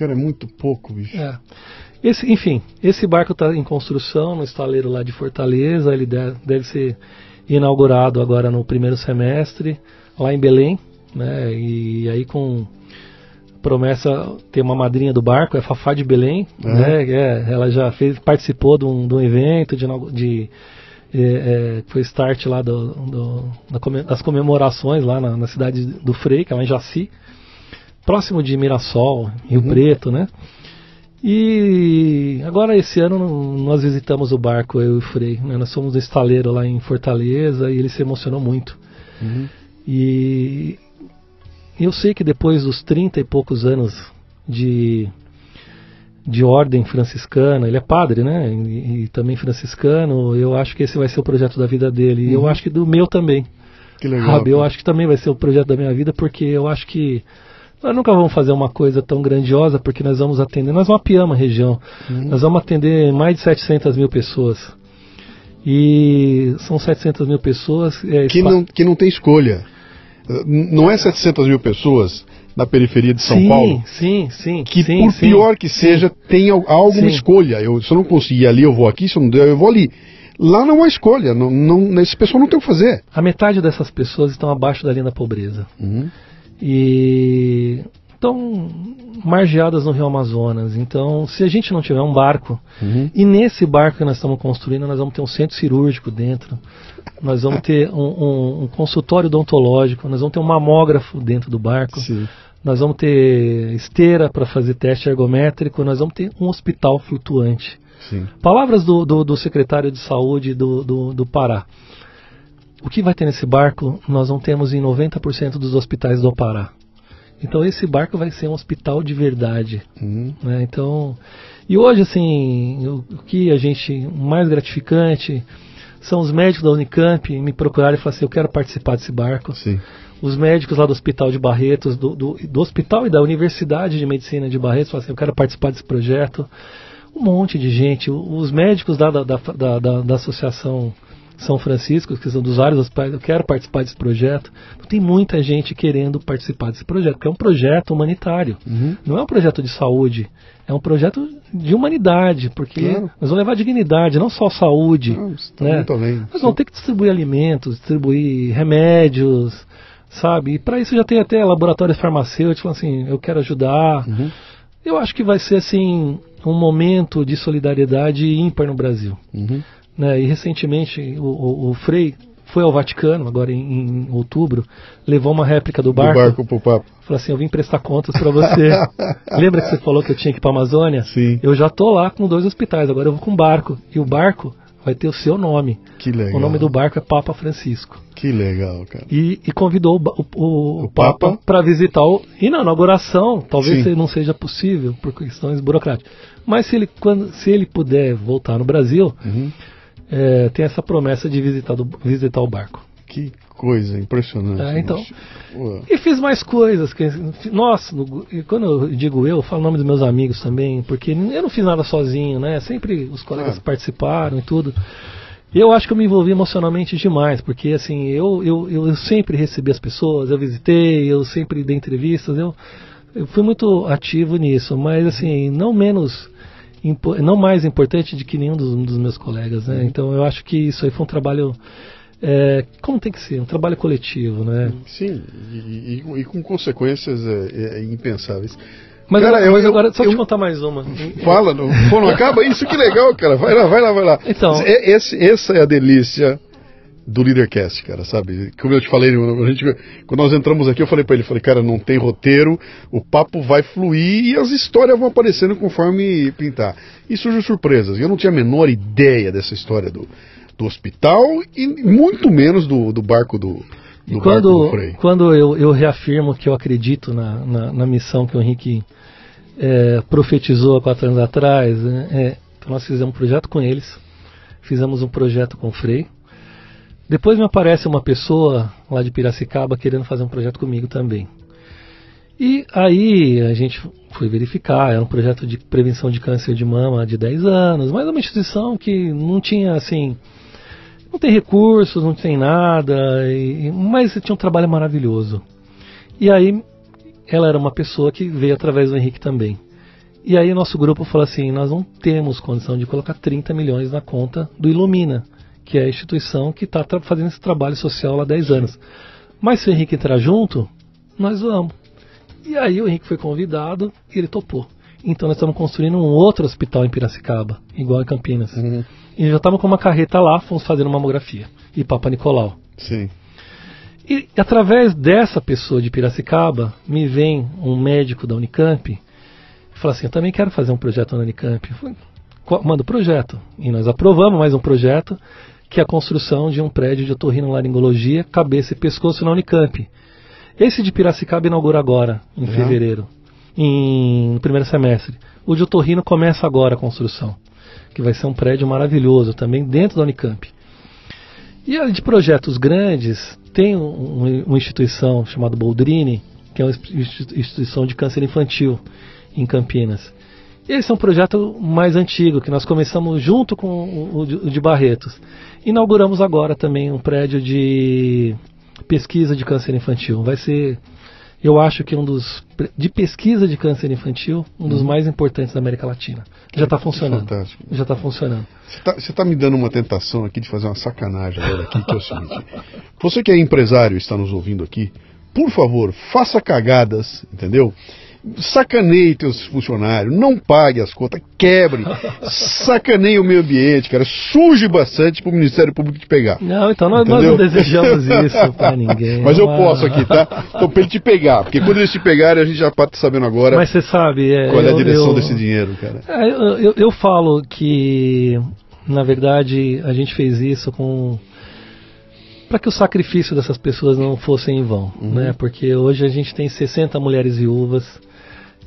Cara, é muito pouco, bicho.
É. Esse, enfim, esse barco está em construção no estaleiro lá de Fortaleza. Ele deve, deve ser inaugurado agora no primeiro semestre, lá em Belém. Né? E aí com promessa ter uma madrinha do barco, é Fafá de Belém.
É?
Né? É, ela já fez, participou de um, de um evento de, de é, é, foi start lá do, do- das comemorações lá na, na cidade do Frei, que é lá em Jaci, próximo de Mirassol, Rio
Uhum.
Preto, né? E agora esse ano nós visitamos o barco, eu e o Frei. né? Nós fomos no estaleiro lá em Fortaleza e ele se emocionou muito.
Uhum.
E eu sei que depois dos 30 e poucos anos de, de ordem franciscana, ele é padre, né? E, e também franciscano, eu acho que esse vai ser o projeto da vida dele. E eu
Uhum.
acho que do meu também.
Que legal.
Sabe, eu acho que também vai ser o projeto da minha vida, porque eu acho que nós nunca vamos fazer uma coisa tão grandiosa, porque nós vamos atender, nós mapeamos a região,
Uhum.
nós vamos atender mais de 700 mil pessoas. E são 700 mil pessoas. é,
que, não, que não tem escolha. Não é 700 mil pessoas na periferia de São
sim,
Paulo
Sim, sim.
que,
sim,
por
sim.
pior que seja, tem al- alguma escolha. Eu, se eu não conseguir ali, eu vou aqui. Se eu não der, eu vou ali. Lá não há escolha. Não, não, esse pessoal não tem o que fazer.
A metade dessas pessoas estão abaixo da linha da pobreza.
Uhum.
E estão margeadas no Rio Amazonas. Então, se a gente não tiver um barco,
Uhum.
e nesse barco que nós estamos construindo, nós vamos ter um centro cirúrgico dentro, nós vamos ter um, um- um consultório odontológico, nós vamos ter um mamógrafo dentro do barco,
Sim.
nós vamos ter esteira para fazer teste ergométrico, nós vamos ter um hospital flutuante.
Sim.
Palavras do, do, do secretário de saúde do, do, do Pará. O que vai ter nesse barco, nós não temos em 90% dos hospitais do Pará. Então esse barco vai ser um hospital de verdade.
Uhum.
né? Então, e hoje assim, o, o que a gente o mais gratificante são os médicos da Unicamp me procurarem e falar assim, eu quero participar desse barco.
Sim.
Os médicos lá do Hospital de Barretos, do, do, do hospital e da Universidade de Medicina de Barretos, falam assim, eu quero participar desse projeto. Um monte de gente, os médicos lá da, da, da, da- da Associação São Francisco, que são dos vários hospitais, eu quero participar desse projeto. Então, tem muita gente querendo participar desse projeto, porque é um projeto humanitário.
Uhum.
Não é um projeto de saúde, é um projeto de humanidade, porque
Claro.
nós vamos levar dignidade, não só saúde.
Não, tá
né? Nós
Sim.
vamos ter que distribuir alimentos, distribuir remédios, sabe? E para isso já tem até laboratórios farmacêuticos, assim, eu quero ajudar.
Uhum.
Eu acho que vai ser assim um momento de solidariedade ímpar no Brasil.
Uhum.
Né? E recentemente o, o, o Frei foi ao Vaticano, agora em, em outubro, levou uma réplica do
Do
barco.
barco pro papo.
Falou assim, eu vim prestar contas para você. Lembra que você falou que eu tinha que ir para Amazônia?
Sim.
Eu já tô lá com dois hospitais, agora eu vou com um barco. E o barco vai ter o seu nome.
Que legal.
O nome do barco é Papa Francisco.
Que legal, cara.
E, e convidou o, o, o- Papa
Papa?
para visitar o. E na inauguração, talvez
Sim.
não seja possível por questões burocráticas. Mas se ele, quando, se ele puder voltar no Brasil,
Uhum.
É, tem essa promessa de visitar, do- visitar o barco.
Que coisa impressionante.
É, então. E fiz mais coisas. Que, nossa, no- quando eu digo eu, eu falo o nome dos meus amigos também, porque eu não fiz nada sozinho, né? Sempre os colegas
Claro.
participaram e tudo. Eu acho que eu me envolvi emocionalmente demais, porque assim, eu, eu, eu sempre recebi as pessoas, eu visitei, eu sempre dei entrevistas, eu, eu fui muito ativo nisso, mas assim, não menos, não mais importante de que nenhum dos, dos meus colegas, né? Então eu acho que isso aí foi um trabalho, é, como tem que ser, um trabalho coletivo, né?
Sim, e, e- e com consequências é, é, impensáveis.
Mas,
Cara,
agora,
eu-
mas
eu-
agora, só
eu-
te contar mais uma.
Fala, não, pô, não acaba isso, que legal, cara. Vai lá, vai lá, vai lá.
Então-
É- esse- essa é a delícia do Leadercast, cara, sabe? Como eu te falei, gente, quando nós entramos aqui, eu falei pra ele, falei, cara, não tem roteiro, o papo vai fluir e as histórias vão aparecendo conforme pintar. E surgem surpresas. Eu não tinha a menor ideia dessa história do, do hospital e muito menos do, do barco do, do barco
quando quando eu, eu reafirmo que eu acredito na, na, na missão que o Henrique é, profetizou há quatro anos atrás, né, é, então nós fizemos um projeto com eles, fizemos um projeto com o Frei. Depois me aparece uma pessoa lá de Piracicaba querendo fazer um projeto comigo também. E aí a gente foi verificar, era um projeto de prevenção de câncer de mama de 10 anos, mas uma instituição que não tinha assim, não tem recursos, não tem nada, e- mas tinha um trabalho maravilhoso. E aí ela era uma pessoa que veio através do Henrique também. E aí nosso grupo falou assim, nós não temos condição de colocar 30 milhões na conta do Ilumina, que é a instituição que está fazendo esse trabalho social lá há 10 anos. Mas se o Henrique entrar junto, nós vamos. E aí o Henrique foi convidado e ele topou. Então nós estamos construindo um outro hospital em Piracicaba, igual em Campinas.
Uhum.
E já estamos com uma carreta lá, fomos fazer uma mamografia. E Papa Nicolau.
Sim.
E através dessa pessoa de Piracicaba, me vem um médico da Unicamp e fala assim: Eu também quero fazer um projeto na Unicamp. Eu falei, "Qual- Manda o projeto. E nós aprovamos mais um projeto, que é a construção de um prédio de otorrinolaringologia, cabeça e pescoço na Unicamp. Esse de Piracicaba inaugura agora, em
Já?
fevereiro, em, no primeiro semestre. O de otorrino começa agora a construção, que vai ser um prédio maravilhoso também dentro da Unicamp. E de projetos grandes, tem um- um- uma instituição chamada Boldrini, que é uma institu- instituição de câncer infantil em Campinas. Esse é um projeto mais antigo, que nós começamos junto com o de Barretos. Inauguramos agora também um prédio de pesquisa de câncer infantil. Vai ser, eu acho que um dos, de pesquisa de câncer infantil, um dos mais importantes da América Latina. Já está funcionando.
fantástico.
Já está funcionando.
Você está me dando uma tentação aqui de fazer uma sacanagem agora aqui, que é o seguinte. Você que é empresário e está nos ouvindo aqui, por favor, faça cagadas, entendeu? Sacaneie teus funcionários, não pague as contas, quebre, sacaneie o meio ambiente, cara, suje bastante para o Ministério Público te pegar.
Não, então nós, nós não desejamos isso para ninguém.
Mas eu posso aqui, tá? Então, para ele te pegar, porque quando eles te pegarem, a gente já está sabendo agora
Mas você sabe, é,
qual é a
eu-
direção
eu-
desse dinheiro, cara.
É, eu, eu- eu falo que, na verdade, a gente fez isso com para que o sacrifício dessas pessoas não fosse em vão,
Uhum.
né? Porque hoje a gente tem 60 mulheres viúvas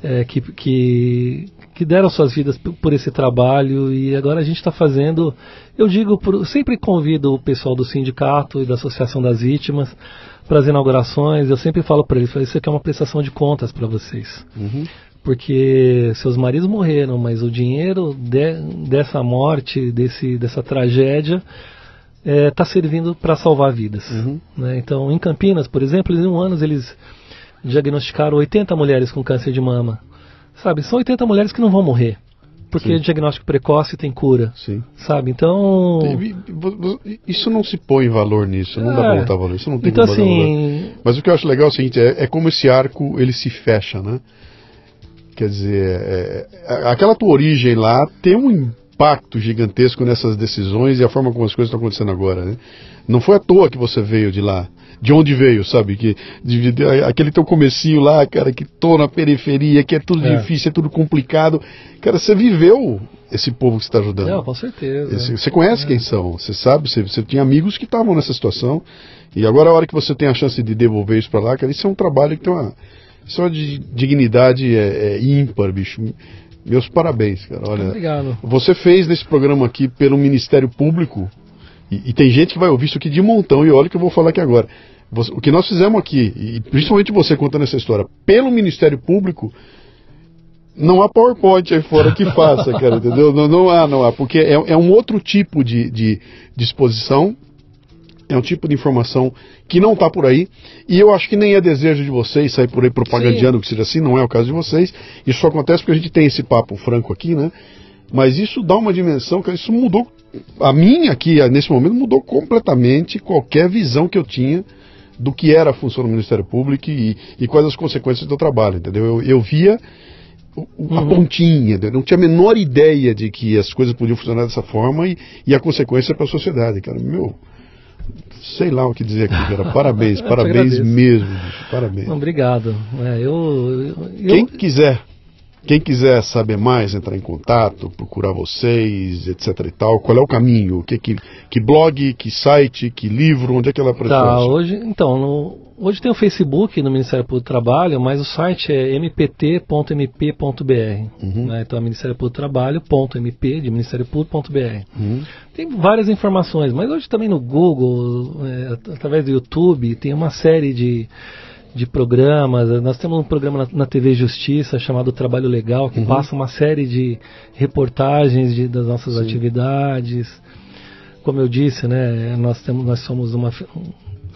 é, que, que que deram suas vidas por esse trabalho e agora a gente está fazendo. Eu digo, por- sempre convido o pessoal do sindicato e da Associação das Vítimas para as inaugurações. Eu sempre falo para eles, isso aqui é uma prestação de contas para vocês
Uhum.
porque seus maridos morreram, mas o dinheiro de- dessa morte, desse, dessa tragédia, está servindo para salvar vidas.
Uhum.
né? Então, em Campinas, por exemplo, em um ano eles diagnosticaram 80 mulheres com câncer de mama. Sabe, são 80 mulheres que não vão morrer, porque
Sim.
diagnóstico precoce tem cura.
Sim.
Sabe, então...
Isso não se põe valor nisso, não dá
É.
pra botar valor. Isso não tem
Então,
botar valor.
assim,
Mas o que eu acho legal é o seguinte, é, é como esse arco ele se fecha, né? Quer dizer, é, a- aquela tua origem lá tem um impacto gigantesco nessas decisões e a forma como as coisas estão acontecendo agora, né? Não foi à toa que você veio de lá. De onde veio, sabe? Que, de- de- aquele teu comecinho lá, cara, que tô na periferia, que é tudo
É.
difícil, é tudo complicado. Cara, você viveu esse povo que você está ajudando.
não, com certeza.
Esse- você conhece quem são, você sabe, você, você tinha amigos que estavam nessa situação. E agora a hora que você tem a chance de devolver isso para lá, cara, isso é um trabalho que tem uma, isso é uma di- dignidade é, é ímpar, bicho. Meus parabéns, cara. Olha,
Obrigado.
você fez nesse programa aqui pelo Ministério Público, e, e tem gente que vai ouvir isso aqui de montão, e olha o que eu vou falar aqui agora. O que nós fizemos aqui, e principalmente você contando essa história, pelo Ministério Público, não há PowerPoint aí fora que faça, cara, entendeu? Não, não há, não há, porque é, é um outro tipo de, de disposição, é um tipo de informação que não está por aí, e eu acho que nem é desejo de vocês sair por aí propagandeando que seja assim, não é o caso de vocês. Isso só acontece porque a gente tem esse papo franco aqui, né? Mas isso dá uma dimensão que isso mudou. A minha aqui, nesse momento, mudou completamente qualquer visão que eu tinha do que era a função do Ministério Público e, e quais as consequências do trabalho, entendeu? Eu, eu via a uhum. pontinha, não tinha a menor ideia de que as coisas podiam funcionar dessa forma e, e a consequência para a sociedade, cara. Meu, sei lá o que dizer aqui, cara. Parabéns, parabéns mesmo, parabéns.
Obrigado. É, eu,
eu, Quem quiser quem quiser saber mais, entrar em contato, procurar vocês, etc e tal, qual é o caminho? Que, que, que blog, que site, que livro, onde é que ela precisa?
Tá, hoje, então, no, hoje tem o Facebook no Ministério Público do Trabalho, mas o site é mpt.mp.br. Uhum. Né? Então é Ministério Público do Trabalho.mp de Ministério Público.br. Uhum. Tem várias informações, mas hoje também no Google, é, através do YouTube, tem uma série de de programas. Nós temos um programa na, na TV Justiça chamado Trabalho Legal, que uhum. passa uma série de reportagens de, das nossas Sim. atividades. Como eu disse, né, nós, temos, nós somos uma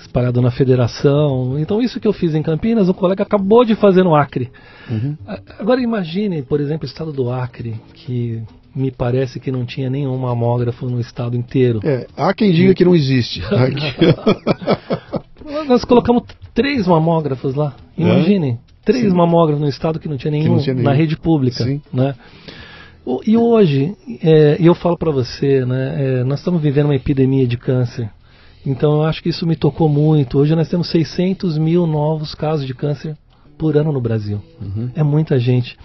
espalhado na federação. Então isso que eu fiz em Campinas, um colega acabou de fazer no Acre. Uhum. Agora imagine, por exemplo, o estado do Acre, que me parece que não tinha nenhum mamógrafo no estado inteiro.
É, há quem diga que não existe.
Nós colocamos três mamógrafos lá. Imaginem, é? três Sim. mamógrafos no estado que não tinha nenhum, não tinha nenhum. na rede pública. Sim. Né? E hoje, é, eu falo para você, né, é, nós estamos vivendo uma epidemia de câncer. Então eu acho que isso me tocou muito. Hoje nós temos 600 mil novos casos de câncer por ano no Brasil. Uhum. É muita gente.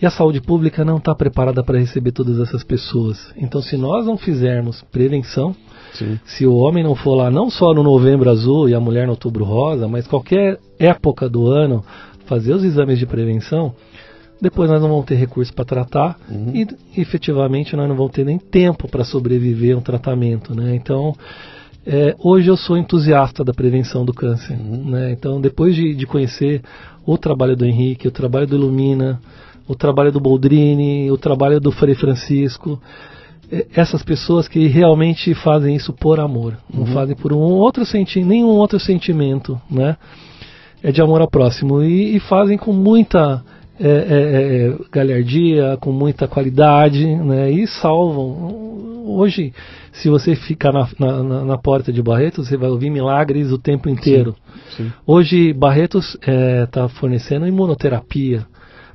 E a saúde pública não está preparada para receber todas essas pessoas. Então, se nós não fizermos prevenção, Sim. Se o homem não for lá, não só no novembro azul e a mulher no outubro rosa, mas qualquer época do ano, fazer os exames de prevenção, depois nós não vamos ter recurso para tratar uhum. e efetivamente nós não vamos ter nem tempo para sobreviver a um tratamento. Né? Então, é, hoje eu sou entusiasta da prevenção do câncer. Uhum. Né? Então, depois de, de, conhecer o trabalho do Henrique, o trabalho do Ilumina, o trabalho do Boldrini, o trabalho do Frei Francisco, é, essas pessoas que realmente fazem isso por amor, não uhum. fazem por um outro sentimento, nenhum outro sentimento, né? É de amor ao próximo e, e fazem com muita é, é, é, galhardia, com muita qualidade, né? E salvam. Hoje, se você ficar na, na, na, porta de Barretos, você vai ouvir milagres o tempo inteiro. Sim, sim. Hoje, Barretos está é, fornecendo imunoterapia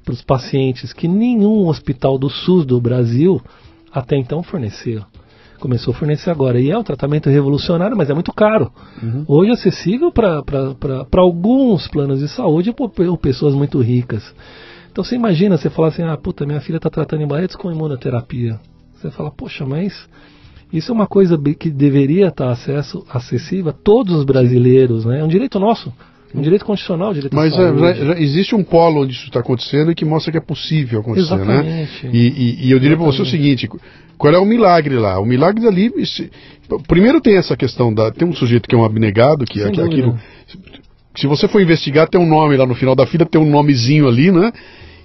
para os pacientes que nenhum hospital do SUS do Brasil até então fornecia. Começou a fornecer agora. E é um tratamento revolucionário, mas é muito caro. Uhum. Hoje é acessível para alguns planos de saúde por pessoas muito ricas. Então você imagina, você fala assim, ah, puta, minha filha está tratando em Barretos com imunoterapia. Você fala, poxa, mas isso é uma coisa que deveria estar acesso, acessível a todos os brasileiros, né? É um direito nosso. Um direito constitucional, direito
Mas é, já, já, existe um polo onde isso está acontecendo e que mostra que é possível acontecer, né? Exatamente. né? E, e, e eu diria para você o seguinte: qual é o milagre lá? O milagre dali. Se, primeiro tem essa questão da. Tem um sujeito que é um abnegado, que, é aquilo. Se você for investigar, tem um nome lá no final da fila, tem um nomezinho ali, né?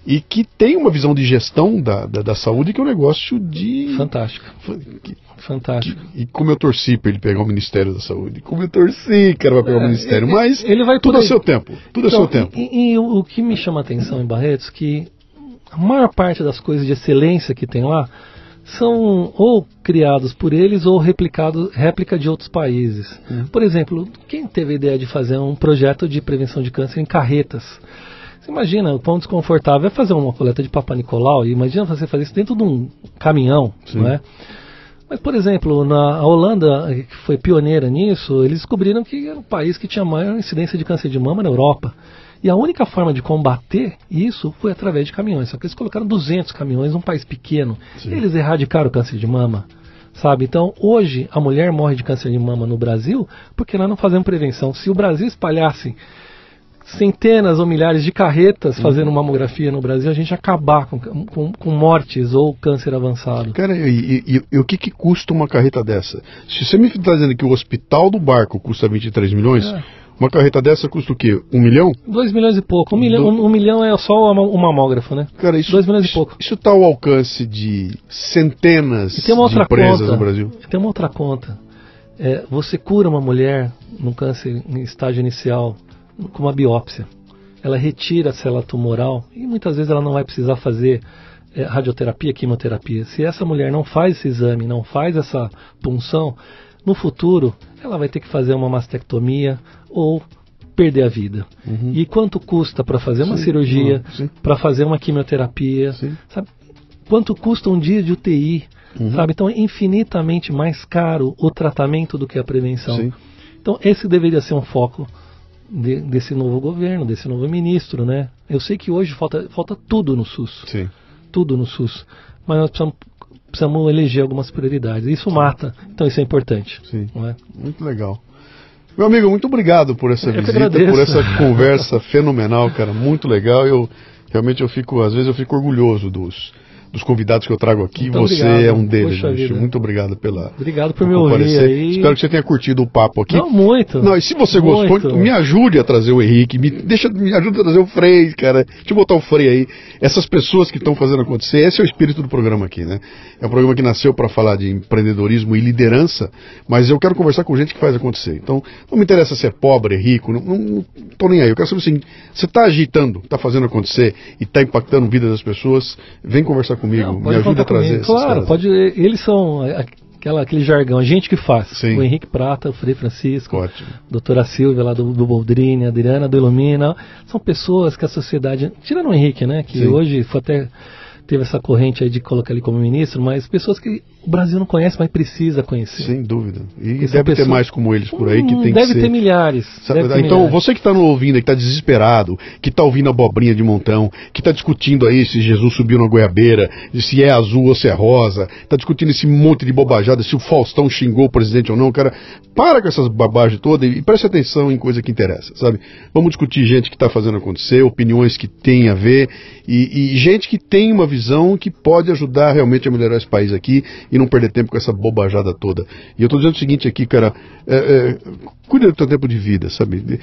E que tem uma visão de gestão da, da, da saúde que é um negócio de.
Fantástico. Que, Fantástico.
Que, e como eu torci para ele pegar o Ministério da Saúde. Como eu torci, cara, para pegar é, o Ministério. Mas ele vai tudo a seu tempo. Tudo então, a seu tempo.
E, e o, o que me chama a atenção em Barretos que a maior parte das coisas de excelência que tem lá são ou criados por eles ou replicados réplica de outros países. Hum. Por exemplo, quem teve a ideia de fazer um projeto de prevenção de câncer em carretas? Você imagina o quão desconfortável é fazer uma coleta de Papa Nicolau e imagina você fazer isso dentro de um caminhão, Sim. não é? Mas, por exemplo, na Holanda, que foi pioneira nisso, eles descobriram que era o país que tinha maior incidência de câncer de mama na Europa. E a única forma de combater isso foi através de caminhões. Só que eles colocaram 200 caminhões num país pequeno. Sim. Eles erradicaram o câncer de mama. Sabe? Então, hoje, a mulher morre de câncer de mama no Brasil porque nós não fazemos prevenção. Se o Brasil espalhasse centenas ou milhares de carretas uhum. fazendo mamografia no Brasil, a gente acabar com, com, com mortes ou câncer avançado.
Cara, e, e, e, o que, que custa uma carreta dessa? Se você me está dizendo que o hospital do barco custa 23 milhões, é. uma carreta dessa custa o quê? Um milhão?
Dois milhões e pouco. Um, milhão, um, um milhão é só o mamógrafo, né?
Cara, isso, Dois milhões e pouco. Isso está ao alcance de centenas de empresas
conta,
no Brasil.
Tem uma outra conta. É, você cura uma mulher num câncer em estágio inicial com uma biópsia. Ela retira a célula tumoral e muitas vezes ela não vai precisar fazer é, radioterapia, quimioterapia. Se essa mulher não faz esse exame, não faz essa punção, no futuro ela vai ter que fazer uma mastectomia ou perder a vida.
Uhum.
E quanto custa para fazer uma
Sim,
cirurgia,
sim.
para fazer uma quimioterapia? Quanto custa um dia de UTI,
Uhum.
sabe? Então é infinitamente mais caro o tratamento do que a prevenção.
Sim.
Então esse deveria ser um foco de- desse novo governo, desse novo ministro, né? Eu sei que hoje falta, falta tudo no SUS,
Sim.
tudo no SUS, mas nós precisamos, precisamos eleger algumas prioridades. Isso mata, então isso é importante.
Sim.
É?
Muito legal. Meu amigo, muito obrigado por essa
Eu
visita, por essa conversa fenomenal, cara. Muito legal. Eu realmente eu fico, às vezes eu fico orgulhoso dos, dos convidados que eu trago aqui.
Muito
você
obrigado.
é um deles,
vida.
Muito obrigado pela
Obrigado por me
por
ouvir
comparecer.
aí.
Espero que você tenha curtido o papo aqui.
Não, muito.
Não, e se você gostou,
Muito.
então me ajude a trazer o Henrique, me, deixa, me ajuda a trazer o Frei, cara. Deixa eu botar o Frei aí. Essas pessoas que estão fazendo acontecer, esse é o espírito do programa aqui, né? É um programa que nasceu para falar de empreendedorismo e liderança, mas eu quero conversar com gente que faz acontecer. Então, não me interessa se é pobre, rico, não, não, não tô nem aí. Eu quero saber assim, você está agitando, está fazendo acontecer e está impactando a vida das pessoas, vem conversar comigo,
Não,
me
pode
ajuda a trazer
comigo. Claro, pode. Eles são aquela, aquele jargão, a gente que faz.
Sim.
O Henrique Prata, o Frei Francisco,
Ótimo.
doutora Silvia lá do, do Boldrini, a Adriana do Ilumina. São pessoas que a sociedade. Tirando o Henrique, né? Que
Sim.
hoje foi até. Teve essa corrente aí de colocar ele como ministro, mas pessoas que o Brasil não conhece, mas precisa conhecer.
Sem dúvida. E
Porque
deve
são
ter mais como eles por aí que
Hum,
tem
deve
que ser.
ter milhares.
Sabe,
deve ter
então,
milhares.
você que está ouvindo, aí, que está desesperado, que está ouvindo abobrinha de montão, que está discutindo aí se Jesus subiu na goiabeira, se é azul ou se é rosa, está discutindo esse monte de bobajada, se o Faustão xingou o presidente ou não, cara, para com essas bobagens todas e preste atenção em coisa que interessa, sabe? Vamos discutir gente que está fazendo acontecer, opiniões que têm a ver e, e gente que tem uma visão que pode ajudar realmente a melhorar esse país aqui e não perder tempo com essa bobajada toda. E eu estou dizendo o seguinte aqui, cara, é, é, cuida do teu tempo de vida, sabe?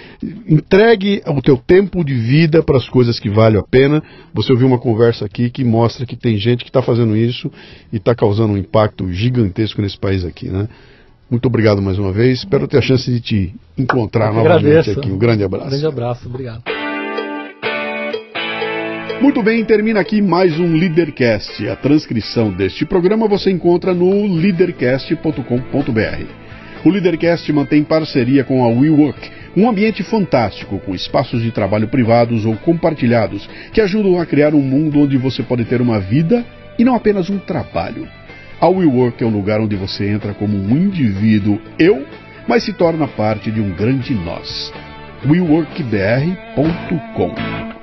Entregue o teu tempo de vida para as coisas que valem a pena. Você ouviu uma conversa aqui que mostra que tem gente que está fazendo isso e está causando um impacto gigantesco nesse país aqui, né? Muito obrigado mais uma vez. Espero ter a chance de te encontrar novamente
agradeço.
aqui. Um grande abraço.
Grande abraço, obrigado.
Muito bem, termina aqui mais um Leadercast. A transcrição deste programa você encontra no leadercast.com.br. O Leadercast mantém parceria com a WeWork, um ambiente fantástico com espaços de trabalho privados ou compartilhados que ajudam a criar um mundo onde você pode ter uma vida e não apenas um trabalho. A WeWork é um lugar onde você entra como um indivíduo eu, mas se torna parte de um grande nós. WeWorkBR.com